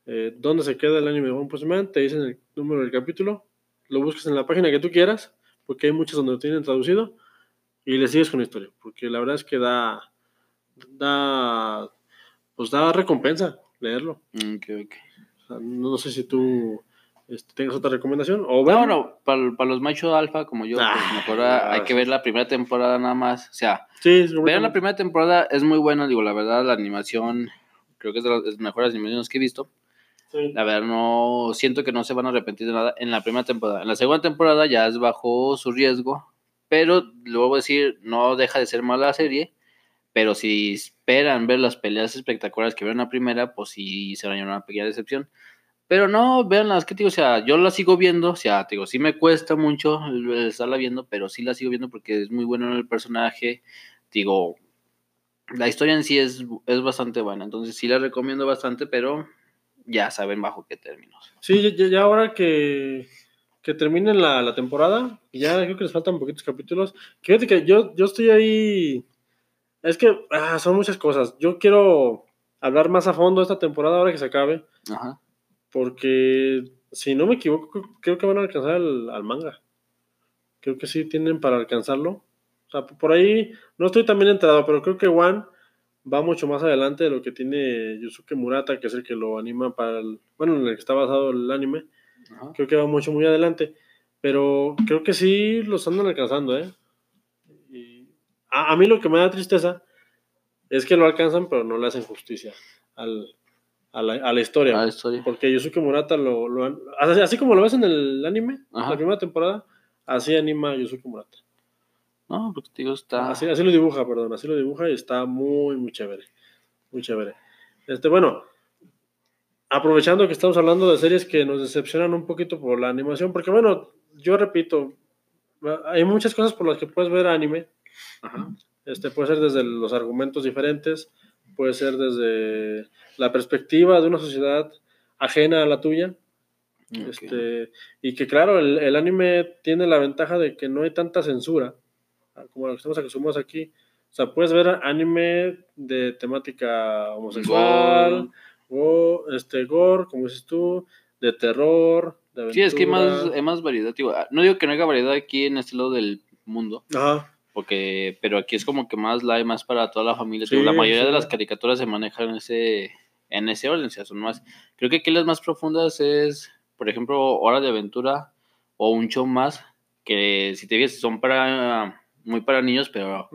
eh, dónde se queda el anime de One Punch Man, te dicen el número del capítulo, lo buscas en la página que tú quieras, porque hay muchas donde lo tienen traducido, y le sigues con la historia, porque la verdad es que da, da, pues da recompensa leerlo. Mm, Ok, ok. O sea, no sé si tú este, tengas otra recomendación, o No, bueno, bueno, para, los machos alfa como yo, pues Ah, mejor ah, hay que ver la primera temporada nada más. O sea, sí, vean la primera temporada, es muy buena, digo, la verdad, la animación, creo que es de las, de las mejores animaciones que he visto. sí. La verdad, no siento que no se van a arrepentir de nada en la primera temporada. En la segunda temporada ya es bajo su riesgo, pero luego decir, no deja de ser mala serie, Pero si esperan ver las peleas espectaculares que vieron la primera, pues sí se una pequeña decepción. Pero no, vean las que digo, o sea, yo la sigo viendo, o sea, digo, sí me cuesta mucho estarla viendo, pero sí la sigo viendo porque es muy bueno en el personaje. Digo, la historia en sí es, es bastante buena, entonces sí la recomiendo bastante, pero ya saben bajo qué términos. Sí, ya ahora que, que terminen la, la temporada, y ya creo que les faltan poquitos capítulos. Fíjate que yo, yo estoy ahí. Es que ah, son muchas cosas. Yo quiero hablar más a fondo esta temporada ahora que se acabe, Ajá. porque si no me equivoco, creo- que van a alcanzar al, al manga. Creo que sí tienen para alcanzarlo. O sea, por ahí no estoy tan bien enterado, pero creo que One va mucho más adelante de lo que tiene Yusuke Murata, que es el que lo anima para el. Bueno, en el que está basado el anime. Ajá. Creo que va mucho, muy adelante. Pero creo que sí los andan alcanzando, ¿eh? Y a, a mí lo que me da tristeza es que lo alcanzan, pero no le hacen justicia al, a, la, a la historia. Ah, la historia. Porque Yusuke Murata lo, lo así, así como lo ves en el anime, Ajá. la primera temporada, así anima a Yusuke Murata. No, porque te digo, está. Así, así lo dibuja, perdón, así lo dibuja y está muy, muy chévere. Muy chévere. Este, bueno, aprovechando que estamos hablando de series que nos decepcionan un poquito por la animación, porque bueno, yo repito, hay muchas cosas por las que puedes ver anime. Ajá. Este, puede ser desde los argumentos diferentes, puede ser desde la perspectiva de una sociedad ajena a la tuya. Este, y que claro, el, el anime tiene la ventaja de que no hay tanta censura, ah, como lo que estamos acostumbrados aquí. O sea, puedes ver anime de temática homosexual, o este gore, como dices tú, de terror, de aventura. Sí, es que hay más, hay más variedad. Digo, ah, no digo que no haya variedad aquí en este lado del mundo, Ajá. porque, pero aquí es como que más la hay más para toda la familia. Sí, la mayoría sí. de las caricaturas se manejan en ese, en ese orden, o sea, son más. Creo que aquí las más profundas es, por ejemplo, Hora de Aventura o un show más, que si te fijas son para muy para niños, pero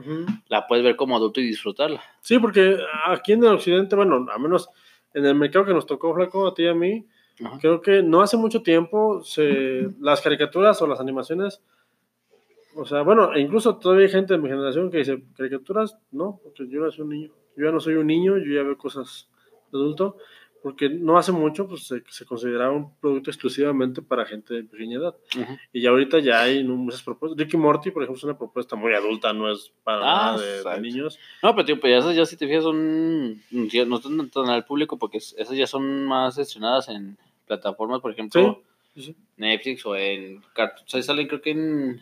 la puedes ver como adulto y disfrutarla. Sí, porque aquí en el occidente, bueno, al menos en el mercado que nos tocó, Flaco, a ti y a mí, Ajá. creo que no hace mucho tiempo se, las caricaturas o las animaciones, o sea, bueno, e incluso todavía hay gente de mi generación que dice, caricaturas, no, porque yo ya soy un niño, yo ya no soy un niño, yo ya veo cosas de adulto, porque no hace mucho pues se, se consideraba un producto exclusivamente para gente de pequeña edad, y ya ahorita ya hay muchas propuestas, Ricky Morty, por ejemplo, es una propuesta muy adulta, no es para Ah, nada de- niños, No, pero tío, pues ya esas ya si te fijas son, no están tan al público porque es- esas ya son más estrenadas en plataformas, por ejemplo, Sí, sí. Netflix o en Cartoon. O sea, salen creo que en...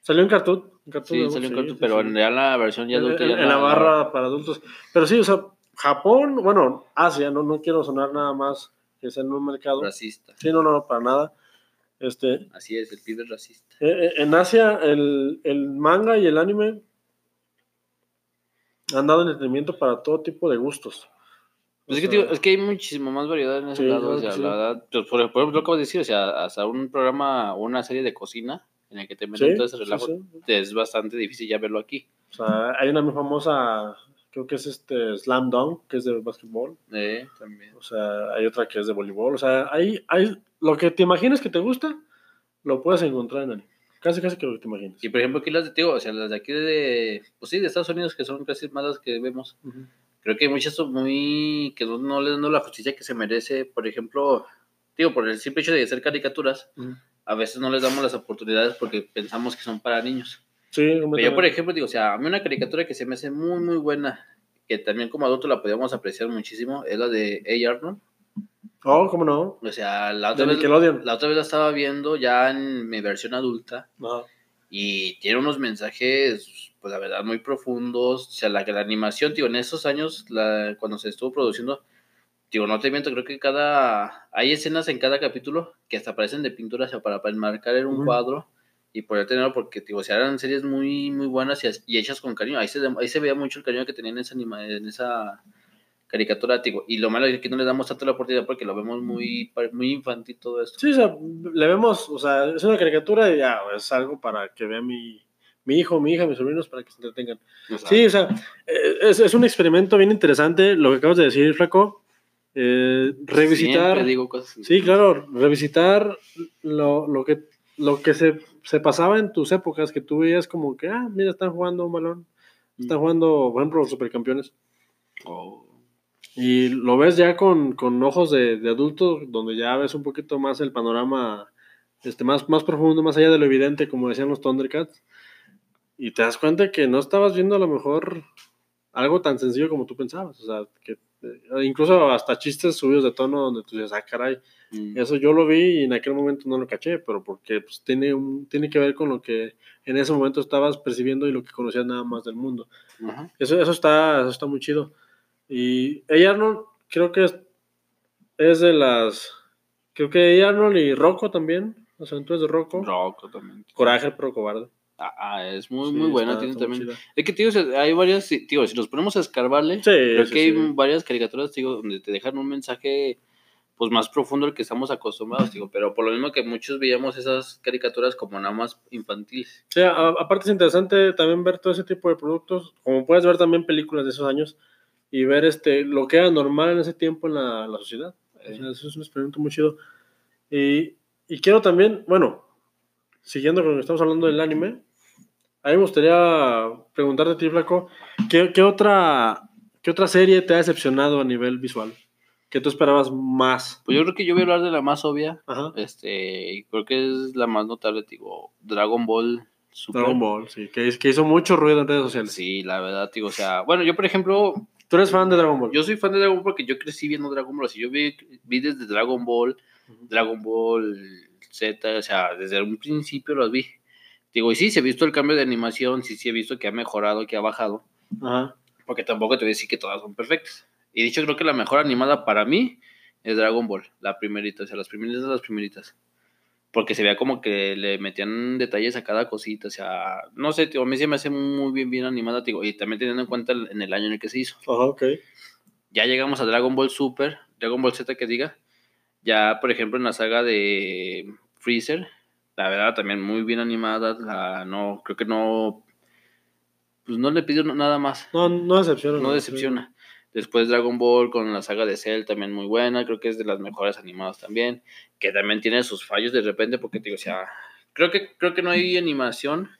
Salió en Cartoon. en Cartoon Sí, salió en Cartoon, pero en la versión ya adulta en- ya en la barra para adultos. Pero sí, o sea, Japón, bueno, Asia, no, no quiero sonar nada más que sea en un mercado. Racista. Sí, no, no, para nada. Este, Así es, el pibe es racista. eh, eh, en Asia, el, el manga y el anime han dado entretenimiento para todo tipo de gustos. Pues es, que, tío, es que hay muchísimo más variedad en ese Sí, lado. claro o sea, que sí. la verdad, pues, por, ejemplo, lo que acabas de decir, o sea, hasta un programa o una serie de cocina en el que te meten sí, todo ese relajo, es bastante difícil ya verlo aquí. O sea, hay una muy famosa, creo que es este Slam Dunk, que es de básquetbol. Eh, también. O sea, hay otra que es de voleibol. O sea, hay, hay lo que te imagines que te gusta, lo puedes encontrar en anime. Casi, casi que lo que te imagines. Y por ejemplo, aquí las de, tío, o sea, las de aquí de, pues sí, de Estados Unidos, que son casi más las que vemos. Ujú. Creo que hay muchas son muy, que no, no le dan la justicia que se merece. Por ejemplo, digo, por el simple hecho de ser caricaturas, Ujú. a veces no les damos las oportunidades porque pensamos que son para niños. Sí, Pero yo, por ejemplo, digo, o sea, a mí una caricatura que se me hace muy, muy buena, que también como adulto la podíamos apreciar muchísimo, es la de A. Arnold. Oh, ¿cómo no? O sea, la De otra, vez, la otra vez la estaba viendo ya en mi versión adulta Ajá. y tiene unos mensajes, pues la verdad, muy profundos. O sea, la, la animación, tío, en esos años, la, cuando se estuvo produciendo, digo, no te miento, creo que cada. Hay escenas en cada capítulo que hasta parecen de pintura, o sea, para, para enmarcar en un cuadro y poder tenerlo, porque, digo, sea, eran series muy, muy buenas y, y hechas con cariño. Ahí se, ahí se veía mucho el cariño que tenían en esa, anima, en esa caricatura, digo. Y lo malo es que no le damos tanto la oportunidad porque lo vemos muy, muy infantil todo esto. Sí, o sea, le vemos, o sea, es una caricatura y ya, es algo para que vea mi, mi hijo, mi hija, mis sobrinos, para que se entretengan. O sea, Sí, o sea, eh, es, es un experimento bien interesante lo que acabas de decir, Flaco. Eh, revisitar. digo cosas. Sí, claro, revisitar lo, lo que, lo que se, se pasaba en tus épocas, que tú veías como que, ah, mira, están jugando un balón, Están jugando, por ejemplo, los supercampeones. Oh. Y lo ves ya con, con ojos de, de adulto, donde ya ves un poquito más el panorama este, más, más profundo, más allá de lo evidente, como decían los Thundercats. Y te das cuenta que no estabas viendo a lo mejor algo tan sencillo como tú pensabas. O sea, que incluso hasta chistes subidos de tono donde tú dices, ah, caray, Mm. eso yo lo vi y en aquel momento no lo caché, pero porque pues, tiene, un, tiene que ver con lo que en ese momento estabas percibiendo y lo que conocías nada más del mundo. Eso, eso, está, eso está muy chido. Y ella Arnold, creo que es, es de las. Creo que ella Arnold y Rocco también. Las aventuras de Rocco. Rocco también. Coraje, pero cobarde. Ah, ah, es muy, Sí, muy buena. está- Tiene está también. Es que, tío, o sea, hay varias. Tío, si nos ponemos a escarbarle, Sí, creo sí, que hay sí. varias caricaturas, digo, donde te dejan un mensaje pues más profundo al que estamos acostumbrados, digo, pero por lo mismo que muchos veíamos esas caricaturas como nada más infantiles. Sí, a- aparte es interesante también ver todo ese tipo de productos, como puedes ver también películas de esos años y ver este lo que era normal en ese tiempo en la, la sociedad. O sea, eso es un experimento muy chido. Y, y quiero también, bueno, siguiendo con lo que estamos hablando del anime, a mí me gustaría preguntarte a ti, Flaco, ¿qué, qué otra, ¿qué otra serie te ha decepcionado a nivel visual? ¿Qué tú esperabas más? Pues yo creo que yo voy a hablar de la más obvia, Ajá. este, creo que es la más notable, digo, Dragon Ball Super. Dragon Ball, sí, que, que hizo mucho ruido en redes sociales. Sí, la verdad, digo, o sea, bueno, yo por ejemplo, ¿Tú eres fan de Dragon Ball? yo soy fan de Dragon Ball porque yo crecí viendo Dragon Ball, así yo vi, vi desde Dragon Ball. Dragon Ball Z, o sea, desde un principio los vi. Digo, y sí, se ha visto el cambio de animación, sí, sí he visto que ha mejorado, que ha bajado, Ajá. porque tampoco te voy a decir que todas son perfectas. Y dicho, creo que la mejor animada para mí es Dragon Ball, la primerita, o sea, las primeritas las primeritas. Porque se veía como que le metían detalles a cada cosita, o sea, no sé, tío, a mí se me hace muy bien, bien animada, digo, y también teniendo en cuenta el- en el año en el que se hizo. Ajá, ok. Ya llegamos a Dragon Ball Super, Dragon Ball Z que diga. Ya, por ejemplo, en la saga de Freezer, la verdad también muy bien animada. La, no, creo que no. Pues no le pidió nada más. No, no decepciona. No decepciona. Después Dragon Ball con la saga de Cell también muy buena. Creo que es de las mejores animadas también. Que también tiene sus fallos de repente, porque digo, o sea, creo que, creo que no hay animación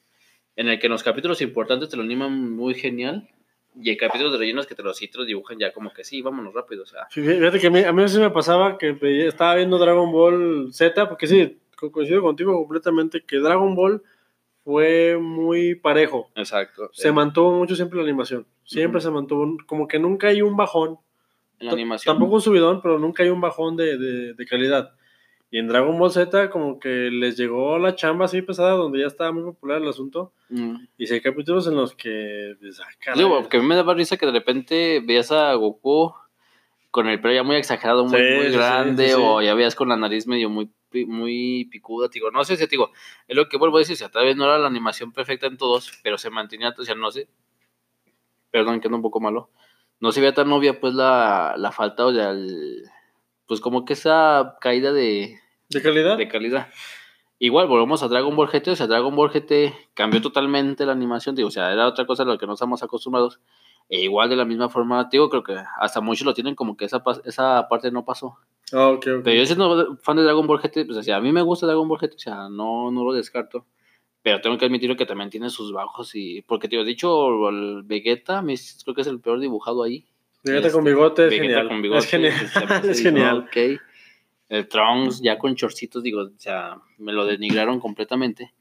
en el que en los capítulos importantes te lo animan muy genial. Y hay capítulos de rellenos que te los, los dibujan ya como que sí, vámonos rápido. O sea, Fíjate que a mí, a mí sí me pasaba que estaba viendo Dragon Ball Z, porque sí, coincido contigo completamente, que Dragon Ball fue muy parejo. exacto. Se Eh, mantuvo mucho siempre la animación. Siempre se mantuvo, como que nunca hay un bajón. en la animación. Tampoco un subidón, pero nunca hay un bajón de, de- de calidad. Y en Dragon Ball Z como que les llegó la chamba así pesada, donde ya estaba muy popular el asunto. Mm. Y si hay capítulos en los que... pues, ah, porque a mí me daba risa que de repente veías a Goku con el pelo ya muy exagerado, muy, Sí, muy sí, sí, grande, sí, sí. o ya veías con la nariz medio muy, muy picuda. Digo, no sé si, digo, es lo que vuelvo a decir, o sea, tal vez no era la animación perfecta en todos, pero se mantenía, o sea, no sé, perdón, que ando un poco malo, no se veía tan obvia, pues, la, la falta, o sea, el- pues como que esa caída de, ¿De calidad? de calidad. Igual, volvemos a Dragon Ball GT, o sea, Dragon Ball GT cambió totalmente la animación, digo, o sea, era otra cosa a lo que no estamos acostumbrados. E igual de la misma forma, digo, creo que hasta muchos lo tienen como que esa, esa parte no pasó. Ah. Pero yo siendo fan de Dragon Ball GT, pues sea, a mí me gusta Dragon Ball GT, o sea, no, no lo descarto. Pero tengo que admitir que también tiene sus bajos y... Porque, tío, dicho, el Vegeta, creo que es el peor dibujado ahí. Vegeta con Este, bigote es Vegeta genial. con bigote, es genial. es digo, genial. ok. El Trunks ya con chorcitos, digo, o sea, me lo denigraron completamente.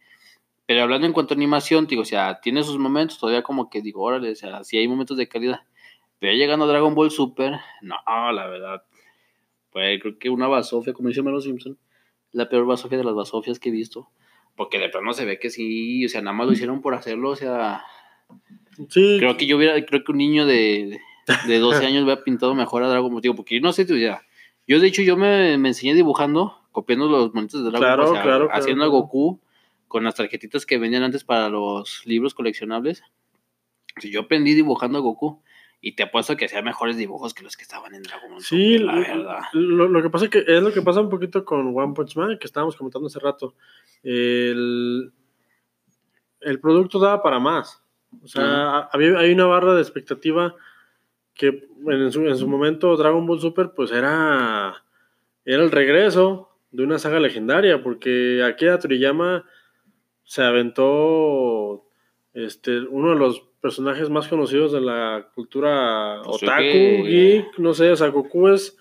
Pero hablando en cuanto a animación, digo, o sea, tiene sus momentos, todavía como que digo, órale, o sea, sí hay momentos de calidad. Pero llegando a Dragon Ball Super, no, la verdad, pues creo que una basofia, como dice Melo Simpson, la peor basofia de las basofias que he visto. Porque de plano se ve que sí, o sea, nada más lo hicieron por hacerlo, o sea, Sí, creo que yo hubiera, creo que un niño de, de 12 años hubiera pintado mejor a Dragon Ball, digo, porque yo no sé, tío, ya, yo de hecho yo me, me enseñé dibujando, copiando los monitos de Dragon Claro, Ball, o sea, claro, claro, haciendo a. Goku con las tarjetitas que vendían antes para los libros coleccionables. Si yo aprendí dibujando a Goku y te apuesto que hacía mejores dibujos que los que estaban en Dragon Ball. Sí, Super, la verdad. Lo, lo que pasa es que es lo que pasa un poquito con One Punch Man, que estábamos comentando hace rato. El, el producto daba para más. O sea, había, hay una barra de expectativa que en su, en su momento Dragon Ball Super pues era, era el regreso de una saga legendaria, porque Akira Toriyama se aventó este, uno de los personajes más conocidos de la cultura Pues otaku, que- geek, no sé, o sea, Goku es...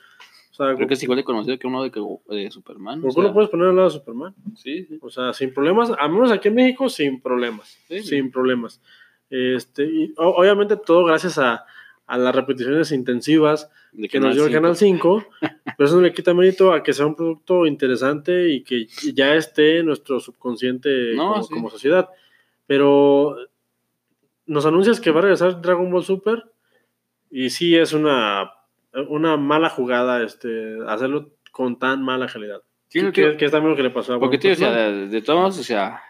O sea, Creo que es igual de conocido que uno de, que- de Superman. o Goku sea, lo puedes poner al lado de Superman. Sí, sí. O sea, sin problemas, al menos aquí en México, sin problemas. Sí, sí. sin problemas. Este, y o- obviamente todo gracias a, a las repeticiones intensivas De que nos dio el Canal 5, pero eso no le quita mérito a que sea un producto interesante y que ya esté en nuestro subconsciente No, como, sí. como sociedad. Pero nos anuncias que va a regresar Dragon Ball Super y sí es una, una mala jugada este, hacerlo con tan mala calidad. Sí, que, es también lo que le pasó a Porque, tío, o sea, de, de todos modos, o sea,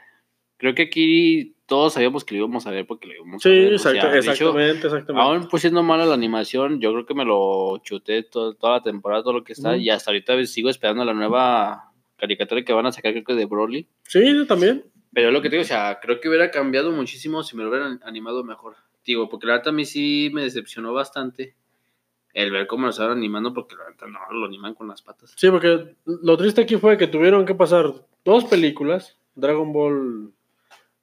creo que aquí todos sabíamos que lo íbamos a ver porque lo íbamos a Sí, ver. sea, exacto- de hecho, exactamente, exactamente. Aún pues siendo mala la animación, yo creo que me lo chuté todo- toda la temporada, todo lo que está, y hasta ahorita sigo esperando la nueva caricatura que van a sacar, creo que de Broly. Sí, yo también. Pero lo que te digo, o sea, creo que hubiera cambiado muchísimo si me lo hubieran animado mejor. Digo, porque la verdad a mí sí me decepcionó bastante el ver cómo lo estaban animando, porque la verdad no, lo animan con las patas. Sí, porque lo triste aquí fue que tuvieron que pasar dos películas, Dragon Ball,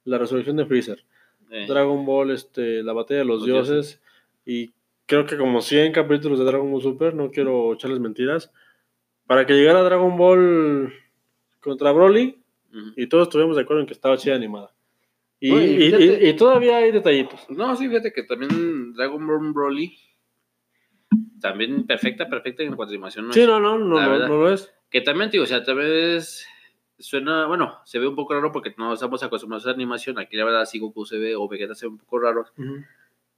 la resurrección de Freezer, Eh, Dragon Ball, este, la batalla de los, Los dioses, y creo que como 100 capítulos de Dragon Ball Super, no quiero echarles mentiras, para que llegara Dragon Ball contra Broly, ujú. y todos estuvimos de acuerdo en que estaba chida animada. Y, y- fíjate- y- y todavía hay detallitos. No, sí, fíjate que también Dragon Ball Broly, también perfecta, perfecta en cuanto a animación. ¿no? Sí, no, no, no, no, verdad. no lo es. Que también, digo, o sea, tal vez suena, bueno, se ve un poco raro porque no estamos acostumbrados a animación. Aquí la verdad sí Goku se ve o Vegeta se ve un poco raro. Ujú.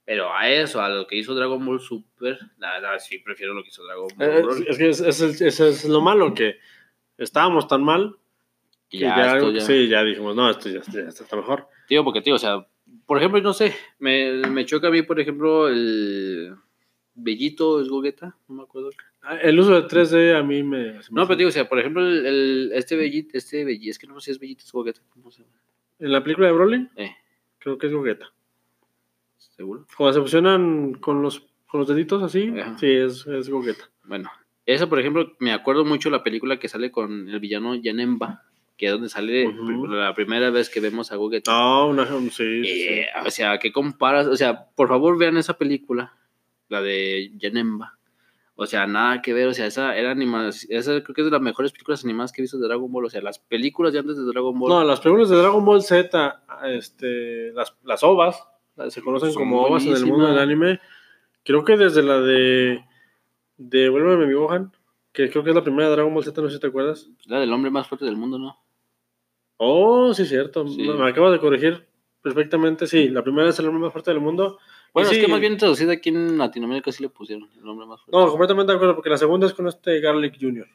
Pero a eso, a lo que hizo Dragon Ball Super, la verdad sí prefiero lo que hizo Dragon Ball Eh, Broly. Es, es que es, es ese es lo malo, que estábamos tan mal que ya, ya, esto ya- sí, ya dijimos, no, esto ya, ya está mejor. Tío, porque, tío, o sea, por ejemplo, no sé, me, me choca a mí, por ejemplo, el Bellito es Gogeta, no me acuerdo. Ah, El uso de 3D a mí me... me No, pero digo, o sea, por ejemplo, el, el- este Bellito, este Bellito, es que no sé si es Bellito, es Gogeta, ¿cómo se llama? En la película de Broly, Eh, creo que es Gogeta. seguro. Cuando se fusionan con los, con los deditos así, Ajá. sí, es, es Gogeta. Bueno, eso, por ejemplo, me acuerdo mucho la película que sale con el villano Yanemba, que es donde sale la primera vez que vemos a Gogeta. No, una, sí, sí, sí. Eh, O sea, ¿qué comparas? O sea, por favor vean esa película, la de Yanemba. O sea, nada que ver, o sea, esa era animación, esa creo que es de las mejores películas animadas que he visto de Dragon Ball, o sea, las películas de antes de Dragon Ball. No, las películas de Dragon Ball Z, este, las, las OVAs, se conocen Son como OVAs en el mundo del anime. Creo que desde la de, de Vuélveme mi Gohan, que creo que es la primera de Dragon Ball Z, no sé si te acuerdas. La del hombre más fuerte del mundo, ¿no? Oh, sí, cierto. Sí. Me acabas de corregir perfectamente. Sí, la primera es el hombre más fuerte del mundo. Bueno, Y es sí, que más bien traducida aquí en Latinoamérica sí le pusieron el hombre más fuerte. No, completamente de acuerdo, porque la segunda es con este Garlic Jr.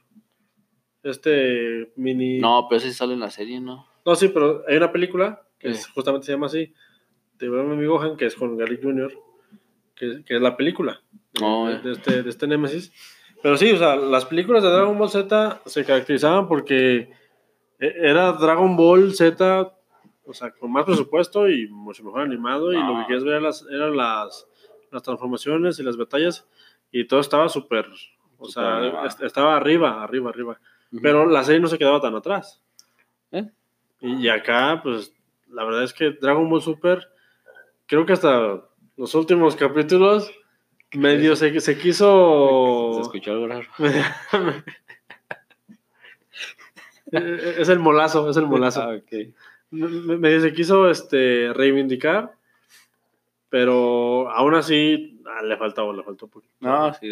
Este mini. No, pero ese sale en la serie, ¿no? No, sí, pero hay una película que es- Sí. justamente se llama así, de Vuélveme mi Gohan, que es con Garlic Jr., que, que es la película de, Oh, de- eh. de este, de este Nemesis. Pero sí, o sea, las películas de Dragon Ball Z se caracterizaban porque era Dragon Ball Z, o sea, con más presupuesto y mucho mejor animado, y lo que querías ver eran las, eran las, las transformaciones y las batallas, y todo estaba súper, o sea, animado. estaba arriba, arriba, arriba. Pero la serie no se quedaba tan atrás. ¿Eh? Y, y acá, pues, la verdad es que Dragon Ball Super, creo que hasta los últimos capítulos, medio se, se quiso... Se escuchó algo raro. es el molazo, es el molazo. Ah. Me- Medio se quiso este, reivindicar, pero aún así ah, le faltaba, le faltó un poquito. No, sí.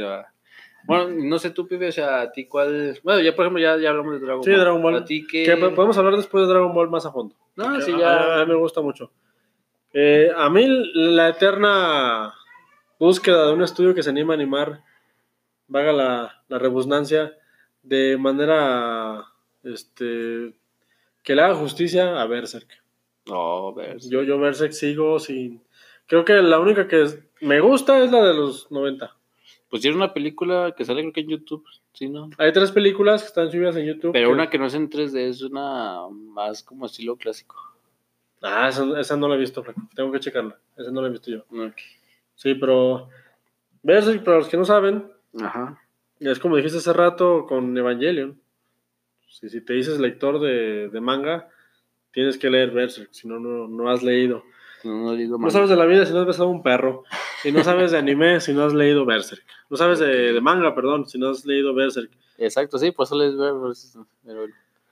Bueno, no sé tú, pibe, o sea, a ti cuál... Bueno, ya por ejemplo, ya, ya hablamos de Dragon Sí, Ball. Dragon Ball. A ti qué... Que podemos hablar después de Dragon Ball más a fondo. No, sí, a- ya... A, mí me gusta mucho. Eh, a mí la eterna búsqueda de un estudio que se anima a animar, vaga la, la rebusnancia, de manera este, que le haga justicia a Berserk. No, ver. Yo, yo Berserk sigo sin... Creo que la única que es- me gusta es la de los 90. Pues tiene una película que sale creo que en YouTube, ¿sí, no? Hay tres películas que están subidas en YouTube. Pero que- una que no es en 3D, es una más como estilo clásico. Ah, esa, esa no la he visto, Franco. tengo que checarla. Esa no la he visto yo. Ok. Sí, pero Berserk, para los que no saben, Ajá. es como dijiste hace rato con Evangelion. Si, si te dices lector de, de manga, tienes que leer Berserk, si no, no, has leído. No, no he leído No sabes de la vida si no has besado a un perro. Y no sabes de anime si no has leído Berserk. No sabes de, de manga, perdón, si no has leído Berserk. Exacto, sí, por eso les veo. pero-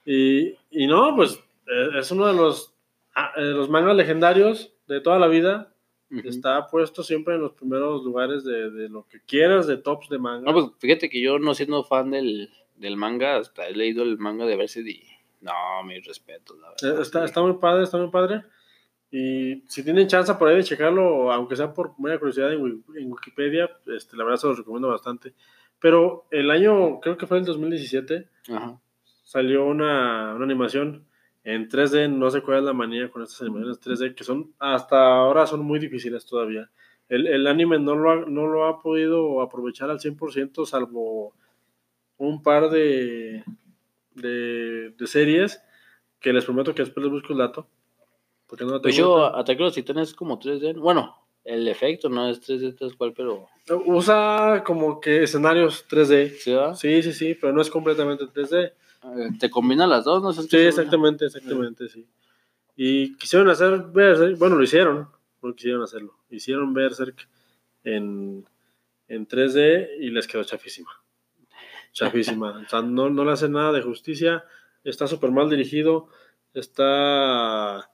Y, y no, pues eh, es uno de los, ah, eh, los mangas legendarios de toda la vida. Está puesto siempre en los primeros lugares de, de lo que quieras de tops de manga. No, pues fíjate que yo no siendo fan del, del manga, hasta he leído el manga de Berserk y no, mis respetos, la Eh, verdad. Está, sí. está muy padre, está muy padre. Y si tienen chance por ahí de checarlo, aunque sea por mera curiosidad en, en Wikipedia, este, la verdad se los recomiendo bastante. Pero el año, creo que fue el 2017, Ajá. salió una, una animación en 3D. No sé cuál es la manía con estas animaciones 3D, que son hasta ahora son muy difíciles todavía. El, el anime no lo, ha, no lo ha podido aprovechar al 100%, salvo un par de, de, de series que les prometo que después les busco el dato. Porque no lo Pues tengo yo. Ataque a los Titanes es como 3D. Bueno, el efecto no es 3D tal cual, pero. Usa como que escenarios 3D. ¿sí, va? Sí, sí, sí, pero no es completamente 3D. Eh, Te combina las dos, no. Sí, exactamente, exactamente, sí. Y quisieron hacer Berserk, bueno, lo hicieron, no quisieron hacerlo. Hicieron Berserk en, en 3D y les quedó chafísima. Chafísima. o sea, no, no le hace nada de justicia, está súper mal dirigido, está...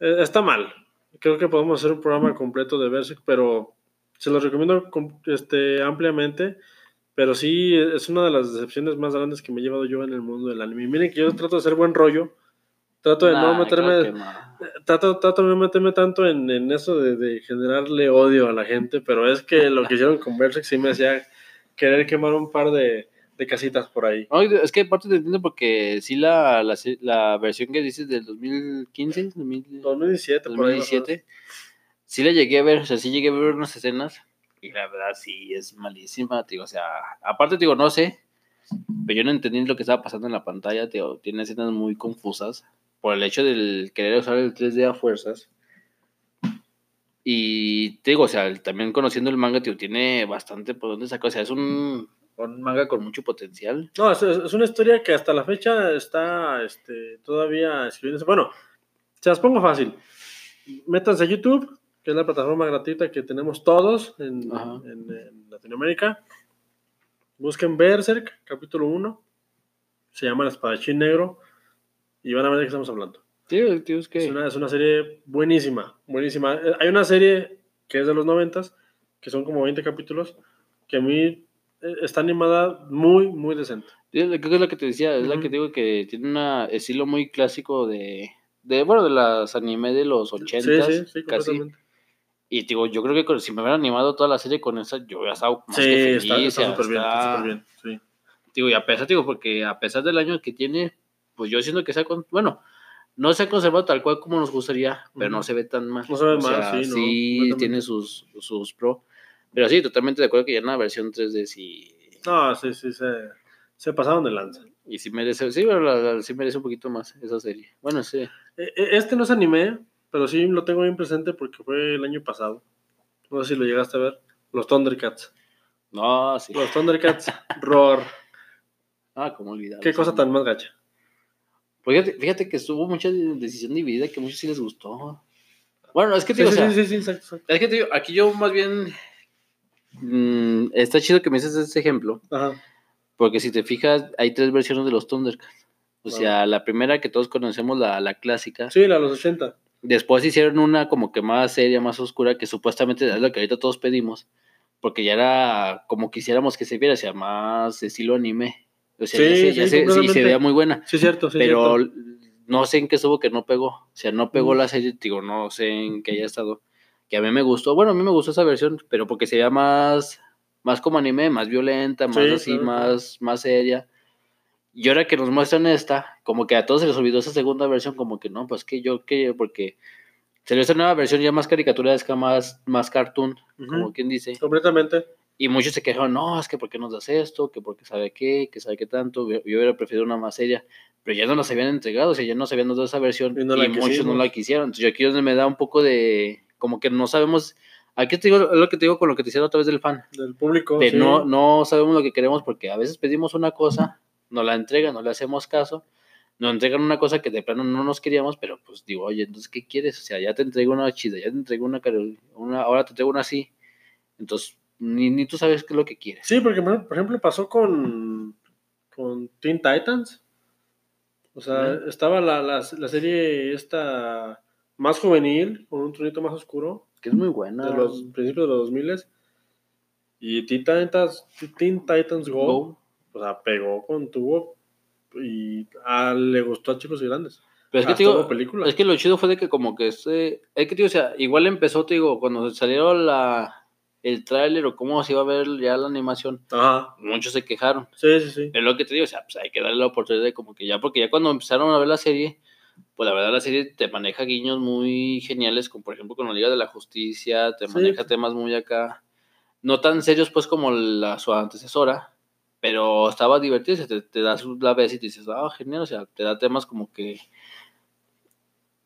eh, Está mal. Creo que podemos hacer un programa completo de Berserk, pero se los recomiendo com- este, ampliamente. Pero sí, es una de las decepciones más grandes que me he llevado yo en el mundo del anime. Miren que yo trato de ser buen rollo. Trato de no meterme, no. trato, trato de no meterme tanto en, en eso de, de generarle odio a la gente, pero es que lo que hicieron con Berserk sí me hacía querer quemar un par de, de casitas por ahí. No, es que aparte te entiendo porque sí la, la, la versión que dices del 2015, 2000 2017, por ahí. más o menos. 2017, sí la llegué a ver, o sea, sí llegué a ver unas escenas y la verdad sí es malísima, digo, o sea, aparte te digo, no sé, pero yo no entendí lo que estaba pasando en la pantalla, digo, tiene escenas muy confusas por el hecho del querer usar el 3D a fuerzas. Y te digo, o sea, también conociendo el manga, tío, tiene bastante por dónde sacar. O sea, es un, un manga con mucho potencial. No, es, es una historia que hasta la fecha está este, todavía escribiéndose. Bueno, se las pongo fácil. Métanse a YouTube, que es la plataforma gratuita que tenemos todos en- en Latinoamérica. Busquen Berserk, capítulo 1. Se llama El Espadachín Negro. Y van a ver de qué estamos hablando. Tío, tío, es que. Es una, es una serie buenísima, buenísima. Eh, Hay una serie que es de los noventas, que son como 20 capítulos, que a mí eh, está animada muy, muy decente. Creo que es lo que te decía, es la Ujú. que digo que tiene un estilo muy clásico de, de, bueno, de las anime de los 80 Sí, sí, sí, casi. Y digo, yo creo que con- si me hubieran animado toda la serie con esa, yo hubiera estado más Sí, que feliz. está sea, súper bien, está súper bien. Sí. Digo, y a pesar, digo, porque a pesar del año que tiene, pues yo siento que se ha, con- bueno, no se ha conservado tal cual como nos gustaría, pero no se ve tan mal. No se ve O mal, sea, sí, no, Sí, tiene sus, sus pro. Pero sí, totalmente de acuerdo que ya en la versión 3D sí, No, sí, sí, se, se pasaron de lanza. y sí merece, sí, pero la- la- sí merece un poquito más esa serie. Bueno, sí. Eh, eh, Este no es anime, pero sí lo tengo bien presente porque fue el año pasado. No sé si lo llegaste a ver. Los Thundercats. No, sí. Los Thundercats, Roar. Ah, cómo olvidar. Qué cosa tan más gacha. Pues fíjate, fíjate que estuvo mucha decisión dividida que a muchos sí les gustó. Bueno, es que te digo, sí, o sea, sí, sí, exacto, exacto. es que te digo, aquí yo más bien mm, está chido que me dices este ejemplo, Ajá. porque si te fijas, hay tres versiones de los Thundercats. O Wow. sea, la primera que todos conocemos, la, la clásica. Sí, la de los 80. Después hicieron una como que más seria, más oscura, que supuestamente es lo que ahorita todos pedimos, porque ya era como quisiéramos que se viera, o sea, más estilo anime. O sea, ya Sí, ya sí, se- sí, se veía muy buena. Sí, cierto, sí. pero cierto. no sé en qué estuvo que no pegó. O sea, no pegó Mm. la serie, digo, no sé en qué haya estado. Que a mí me gustó, bueno, a mí me gustó esa versión, pero porque se veía más, más como anime, más violenta, más Sí, así, claro, más, más seria. Y ahora que nos muestran esta, como que a todos se les olvidó esa segunda versión, como que no, pues que yo, que porque salió esta nueva versión ya más caricaturesca, más, más cartoon, Ujú. como quien dice. Completamente. Y muchos se quejaron, no, es que ¿por qué nos das esto? Que porque sabe qué, que sabe qué tanto. Yo yo hubiera preferido una más seria. Pero ya no las habían entregado, o sea, ya nos habían dado esa versión Y no muchos no la quisieron. Entonces, yo aquí es donde me da un poco de, como que no sabemos, aquí te digo, lo que te digo con lo que te decía otra vez del fan, Del público. de sí. no, no sabemos lo que queremos porque a veces pedimos una cosa, nos la entregan, no le hacemos caso, nos entregan una cosa que de plano no nos queríamos, pero pues digo, oye, entonces, ¿qué quieres? O sea, ya te entrego una chida, ya te entrego una, una ahora te entrego una así. Entonces, ni, ni tú sabes qué es lo que quieres. Sí, porque por ejemplo pasó con, con Teen Titans. O sea, estaba la, la, la serie esta más juvenil, con un tonito más oscuro, Que es muy buena. de los principios de los 2000 y Teen Titans, Teen Titans Go, Go. o sea, pegó con tubo y a- le gustó a chicos y grandes. Pero es que, te digo, película. es que lo chido fue de que como que este, es que, tío, o sea, igual empezó, te digo, cuando salió la, el tráiler o cómo se iba a ver ya la animación, Ajá, muchos se quejaron. sí, sí, sí. Es lo que te digo, o sea, pues hay que darle la oportunidad de como que ya, porque ya cuando empezaron a ver la serie, pues la verdad la serie te maneja guiños muy geniales, como por ejemplo con la Liga de la Justicia, te Sí. maneja temas muy acá, no tan serios pues como la su antecesora, pero estaba divertido, o sea, te, te das la vez y te dices, ah, genial, o sea, te da temas como que,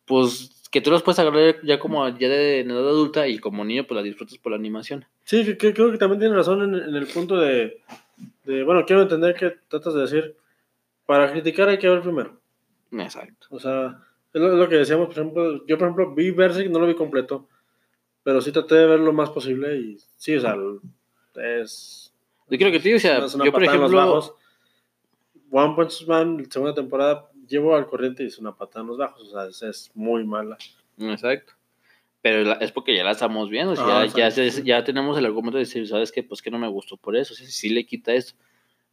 pues, que tú los puedes agarrar ya como ya de edad adulta y como niño pues la disfrutas por la animación. Sí, que, que- creo que también tienes razón en, en el punto de, de, bueno, quiero entender que tratas de decir, para criticar hay que ver primero. Exacto. O sea, es lo, es lo que decíamos, por ejemplo, yo por ejemplo vi Berserk, no lo vi completo, pero sí traté de ver lo más posible y sí, o sea, es... Yo creo que te digo, o sea, yo por ejemplo... One Punch Man, segunda temporada, llevo al corriente y es una patada en los bajos, o sea, es, es muy mala. Exacto. Pero es porque ya la estamos viendo, Ah, ya, ya, tenemos el argumento de decir, ¿sabes qué? Pues que no me gustó por eso, o sea, sí le quita esto.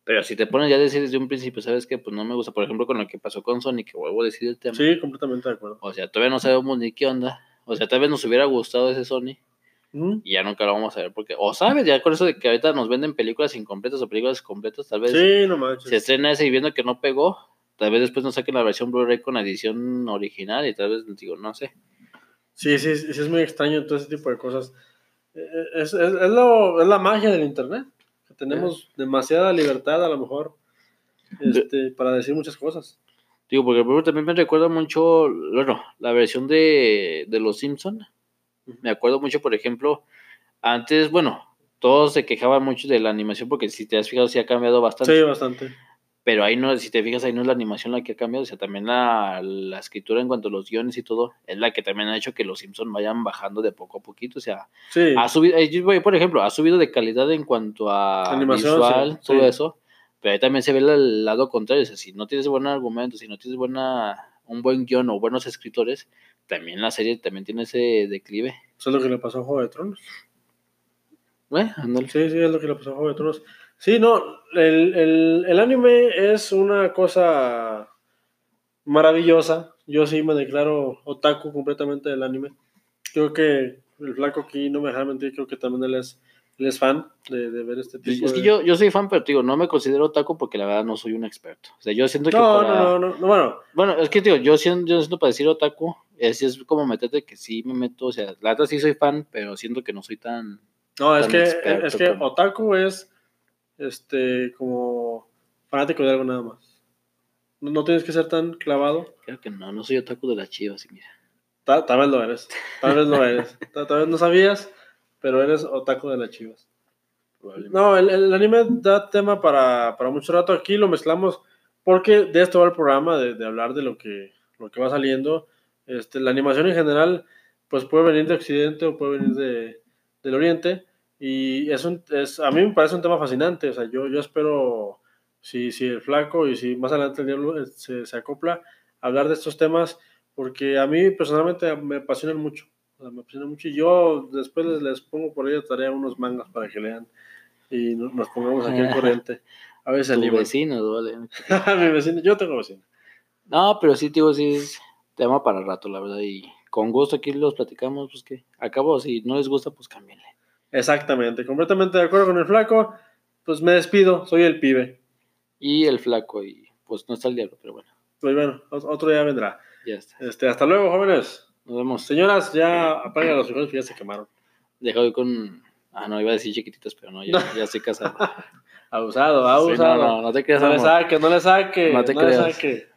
Pero si te pones ya a decir desde un principio, ¿sabes qué? Pues no me gusta, por ejemplo, con lo que pasó con Sonic, que vuelvo a decir el tema. Sí, completamente de acuerdo. O sea, todavía no sabemos ni qué onda. O sea, tal vez nos hubiera gustado ese Sony Ujú. y ya nunca lo vamos a ver porque, o sabes, ya con eso de que ahorita nos venden películas incompletas o películas completas, tal vez Sí, no se estrena ese y viendo que no pegó, tal vez después nos saquen la versión Blu-ray con la edición original y tal vez, digo, no sé. Sí, sí, sí, es muy extraño todo ese tipo de cosas. Eh, Es, es, es lo, es la magia del Internet. que tenemos demasiada libertad a lo mejor este, para decir muchas cosas. Digo, porque por ejemplo, también me recuerda mucho, bueno, la versión de, de Los Simpson. Me acuerdo mucho, por ejemplo, antes, bueno, todos se quejaban mucho de la animación porque si te has fijado sí ha cambiado bastante. Sí, bastante. Pero ahí no, si te fijas, ahí no es la animación la que ha cambiado, o sea, también la, la escritura en cuanto a los guiones y todo, es la que también ha hecho que los Simpson vayan bajando de poco a poquito, o sea, Sí, ha subido, eh, por ejemplo, ha subido de calidad en cuanto a Animación, visual, sí, todo sí. eso, pero ahí también se ve el lado contrario, o sea, si no tienes buen argumento, si no tienes buena, un buen guion o buenos escritores, también la serie también tiene ese declive. eso es lo que le pasó a Juego de Tronos. Bueno, ándale. Sí, sí, es lo que le pasó a Juego de Tronos. Sí, no, el, el, el anime es una cosa maravillosa. Yo sí me declaro otaku completamente del anime. Creo que el flaco aquí, no me dejará mentir, creo que también él es, él es fan de, de ver este tipo Es que de... yo, yo soy fan, pero te digo, no me considero otaku porque la verdad no soy un experto. O sea, yo siento que No, para- no, no, no, no, bueno, Bueno, es que digo, yo siento, yo siento para decir otaku, es, es como meterte que sí me meto, o sea, la verdad sí soy fan, pero siento que no soy tan... no, es tan que, experto es que como- otaku es este como fanático de algo nada más. No, no tienes que ser tan clavado. Creo que no, no soy otaku de las chivas, mira. Ta- Tal, vez lo eres. Tal vez lo eres. Tal, tal vez no sabías, pero eres otaku de las chivas. No, el, el anime da tema para, para mucho rato. Aquí lo mezclamos porque de esto va el programa, de, de hablar de lo que, lo que va saliendo. Este, la animación en general, pues puede venir de Occidente o puede venir de, del Oriente. Y es un, es, a mí me parece un tema fascinante. O sea, yo, yo espero, si, si el flaco y si más adelante el diablo eh, se, se acopla, hablar de estos temas, porque a mí personalmente me apasionan mucho. O sea, me apasionan mucho y yo después les, les pongo por ahí de tarea unos mangas para que lean y no- nos pongamos aquí al corriente. A veces Tu vecino, vale. Mi vecino, yo tengo vecino. No, pero sí, digo, sí es tema para rato, la verdad, y con gusto aquí los platicamos, pues que acabo, si no les gusta, pues cámbienle. Exactamente, completamente de acuerdo con el flaco. Pues me despido, soy el pibe. Y el flaco, y pues no está el diablo, pero bueno, Pues bueno, ot- otro día vendrá. ya está. Este, hasta luego, jóvenes. Nos vemos. Señoras, ya apaguen los frijoles que ya se quemaron. Deja hoy con... Ah, no, iba a decir chiquititos, pero no, ya, ya estoy casado. Abusado, Sí, abusado. no, no, no te creas, no le saque, no le saque. No te le creas. saque.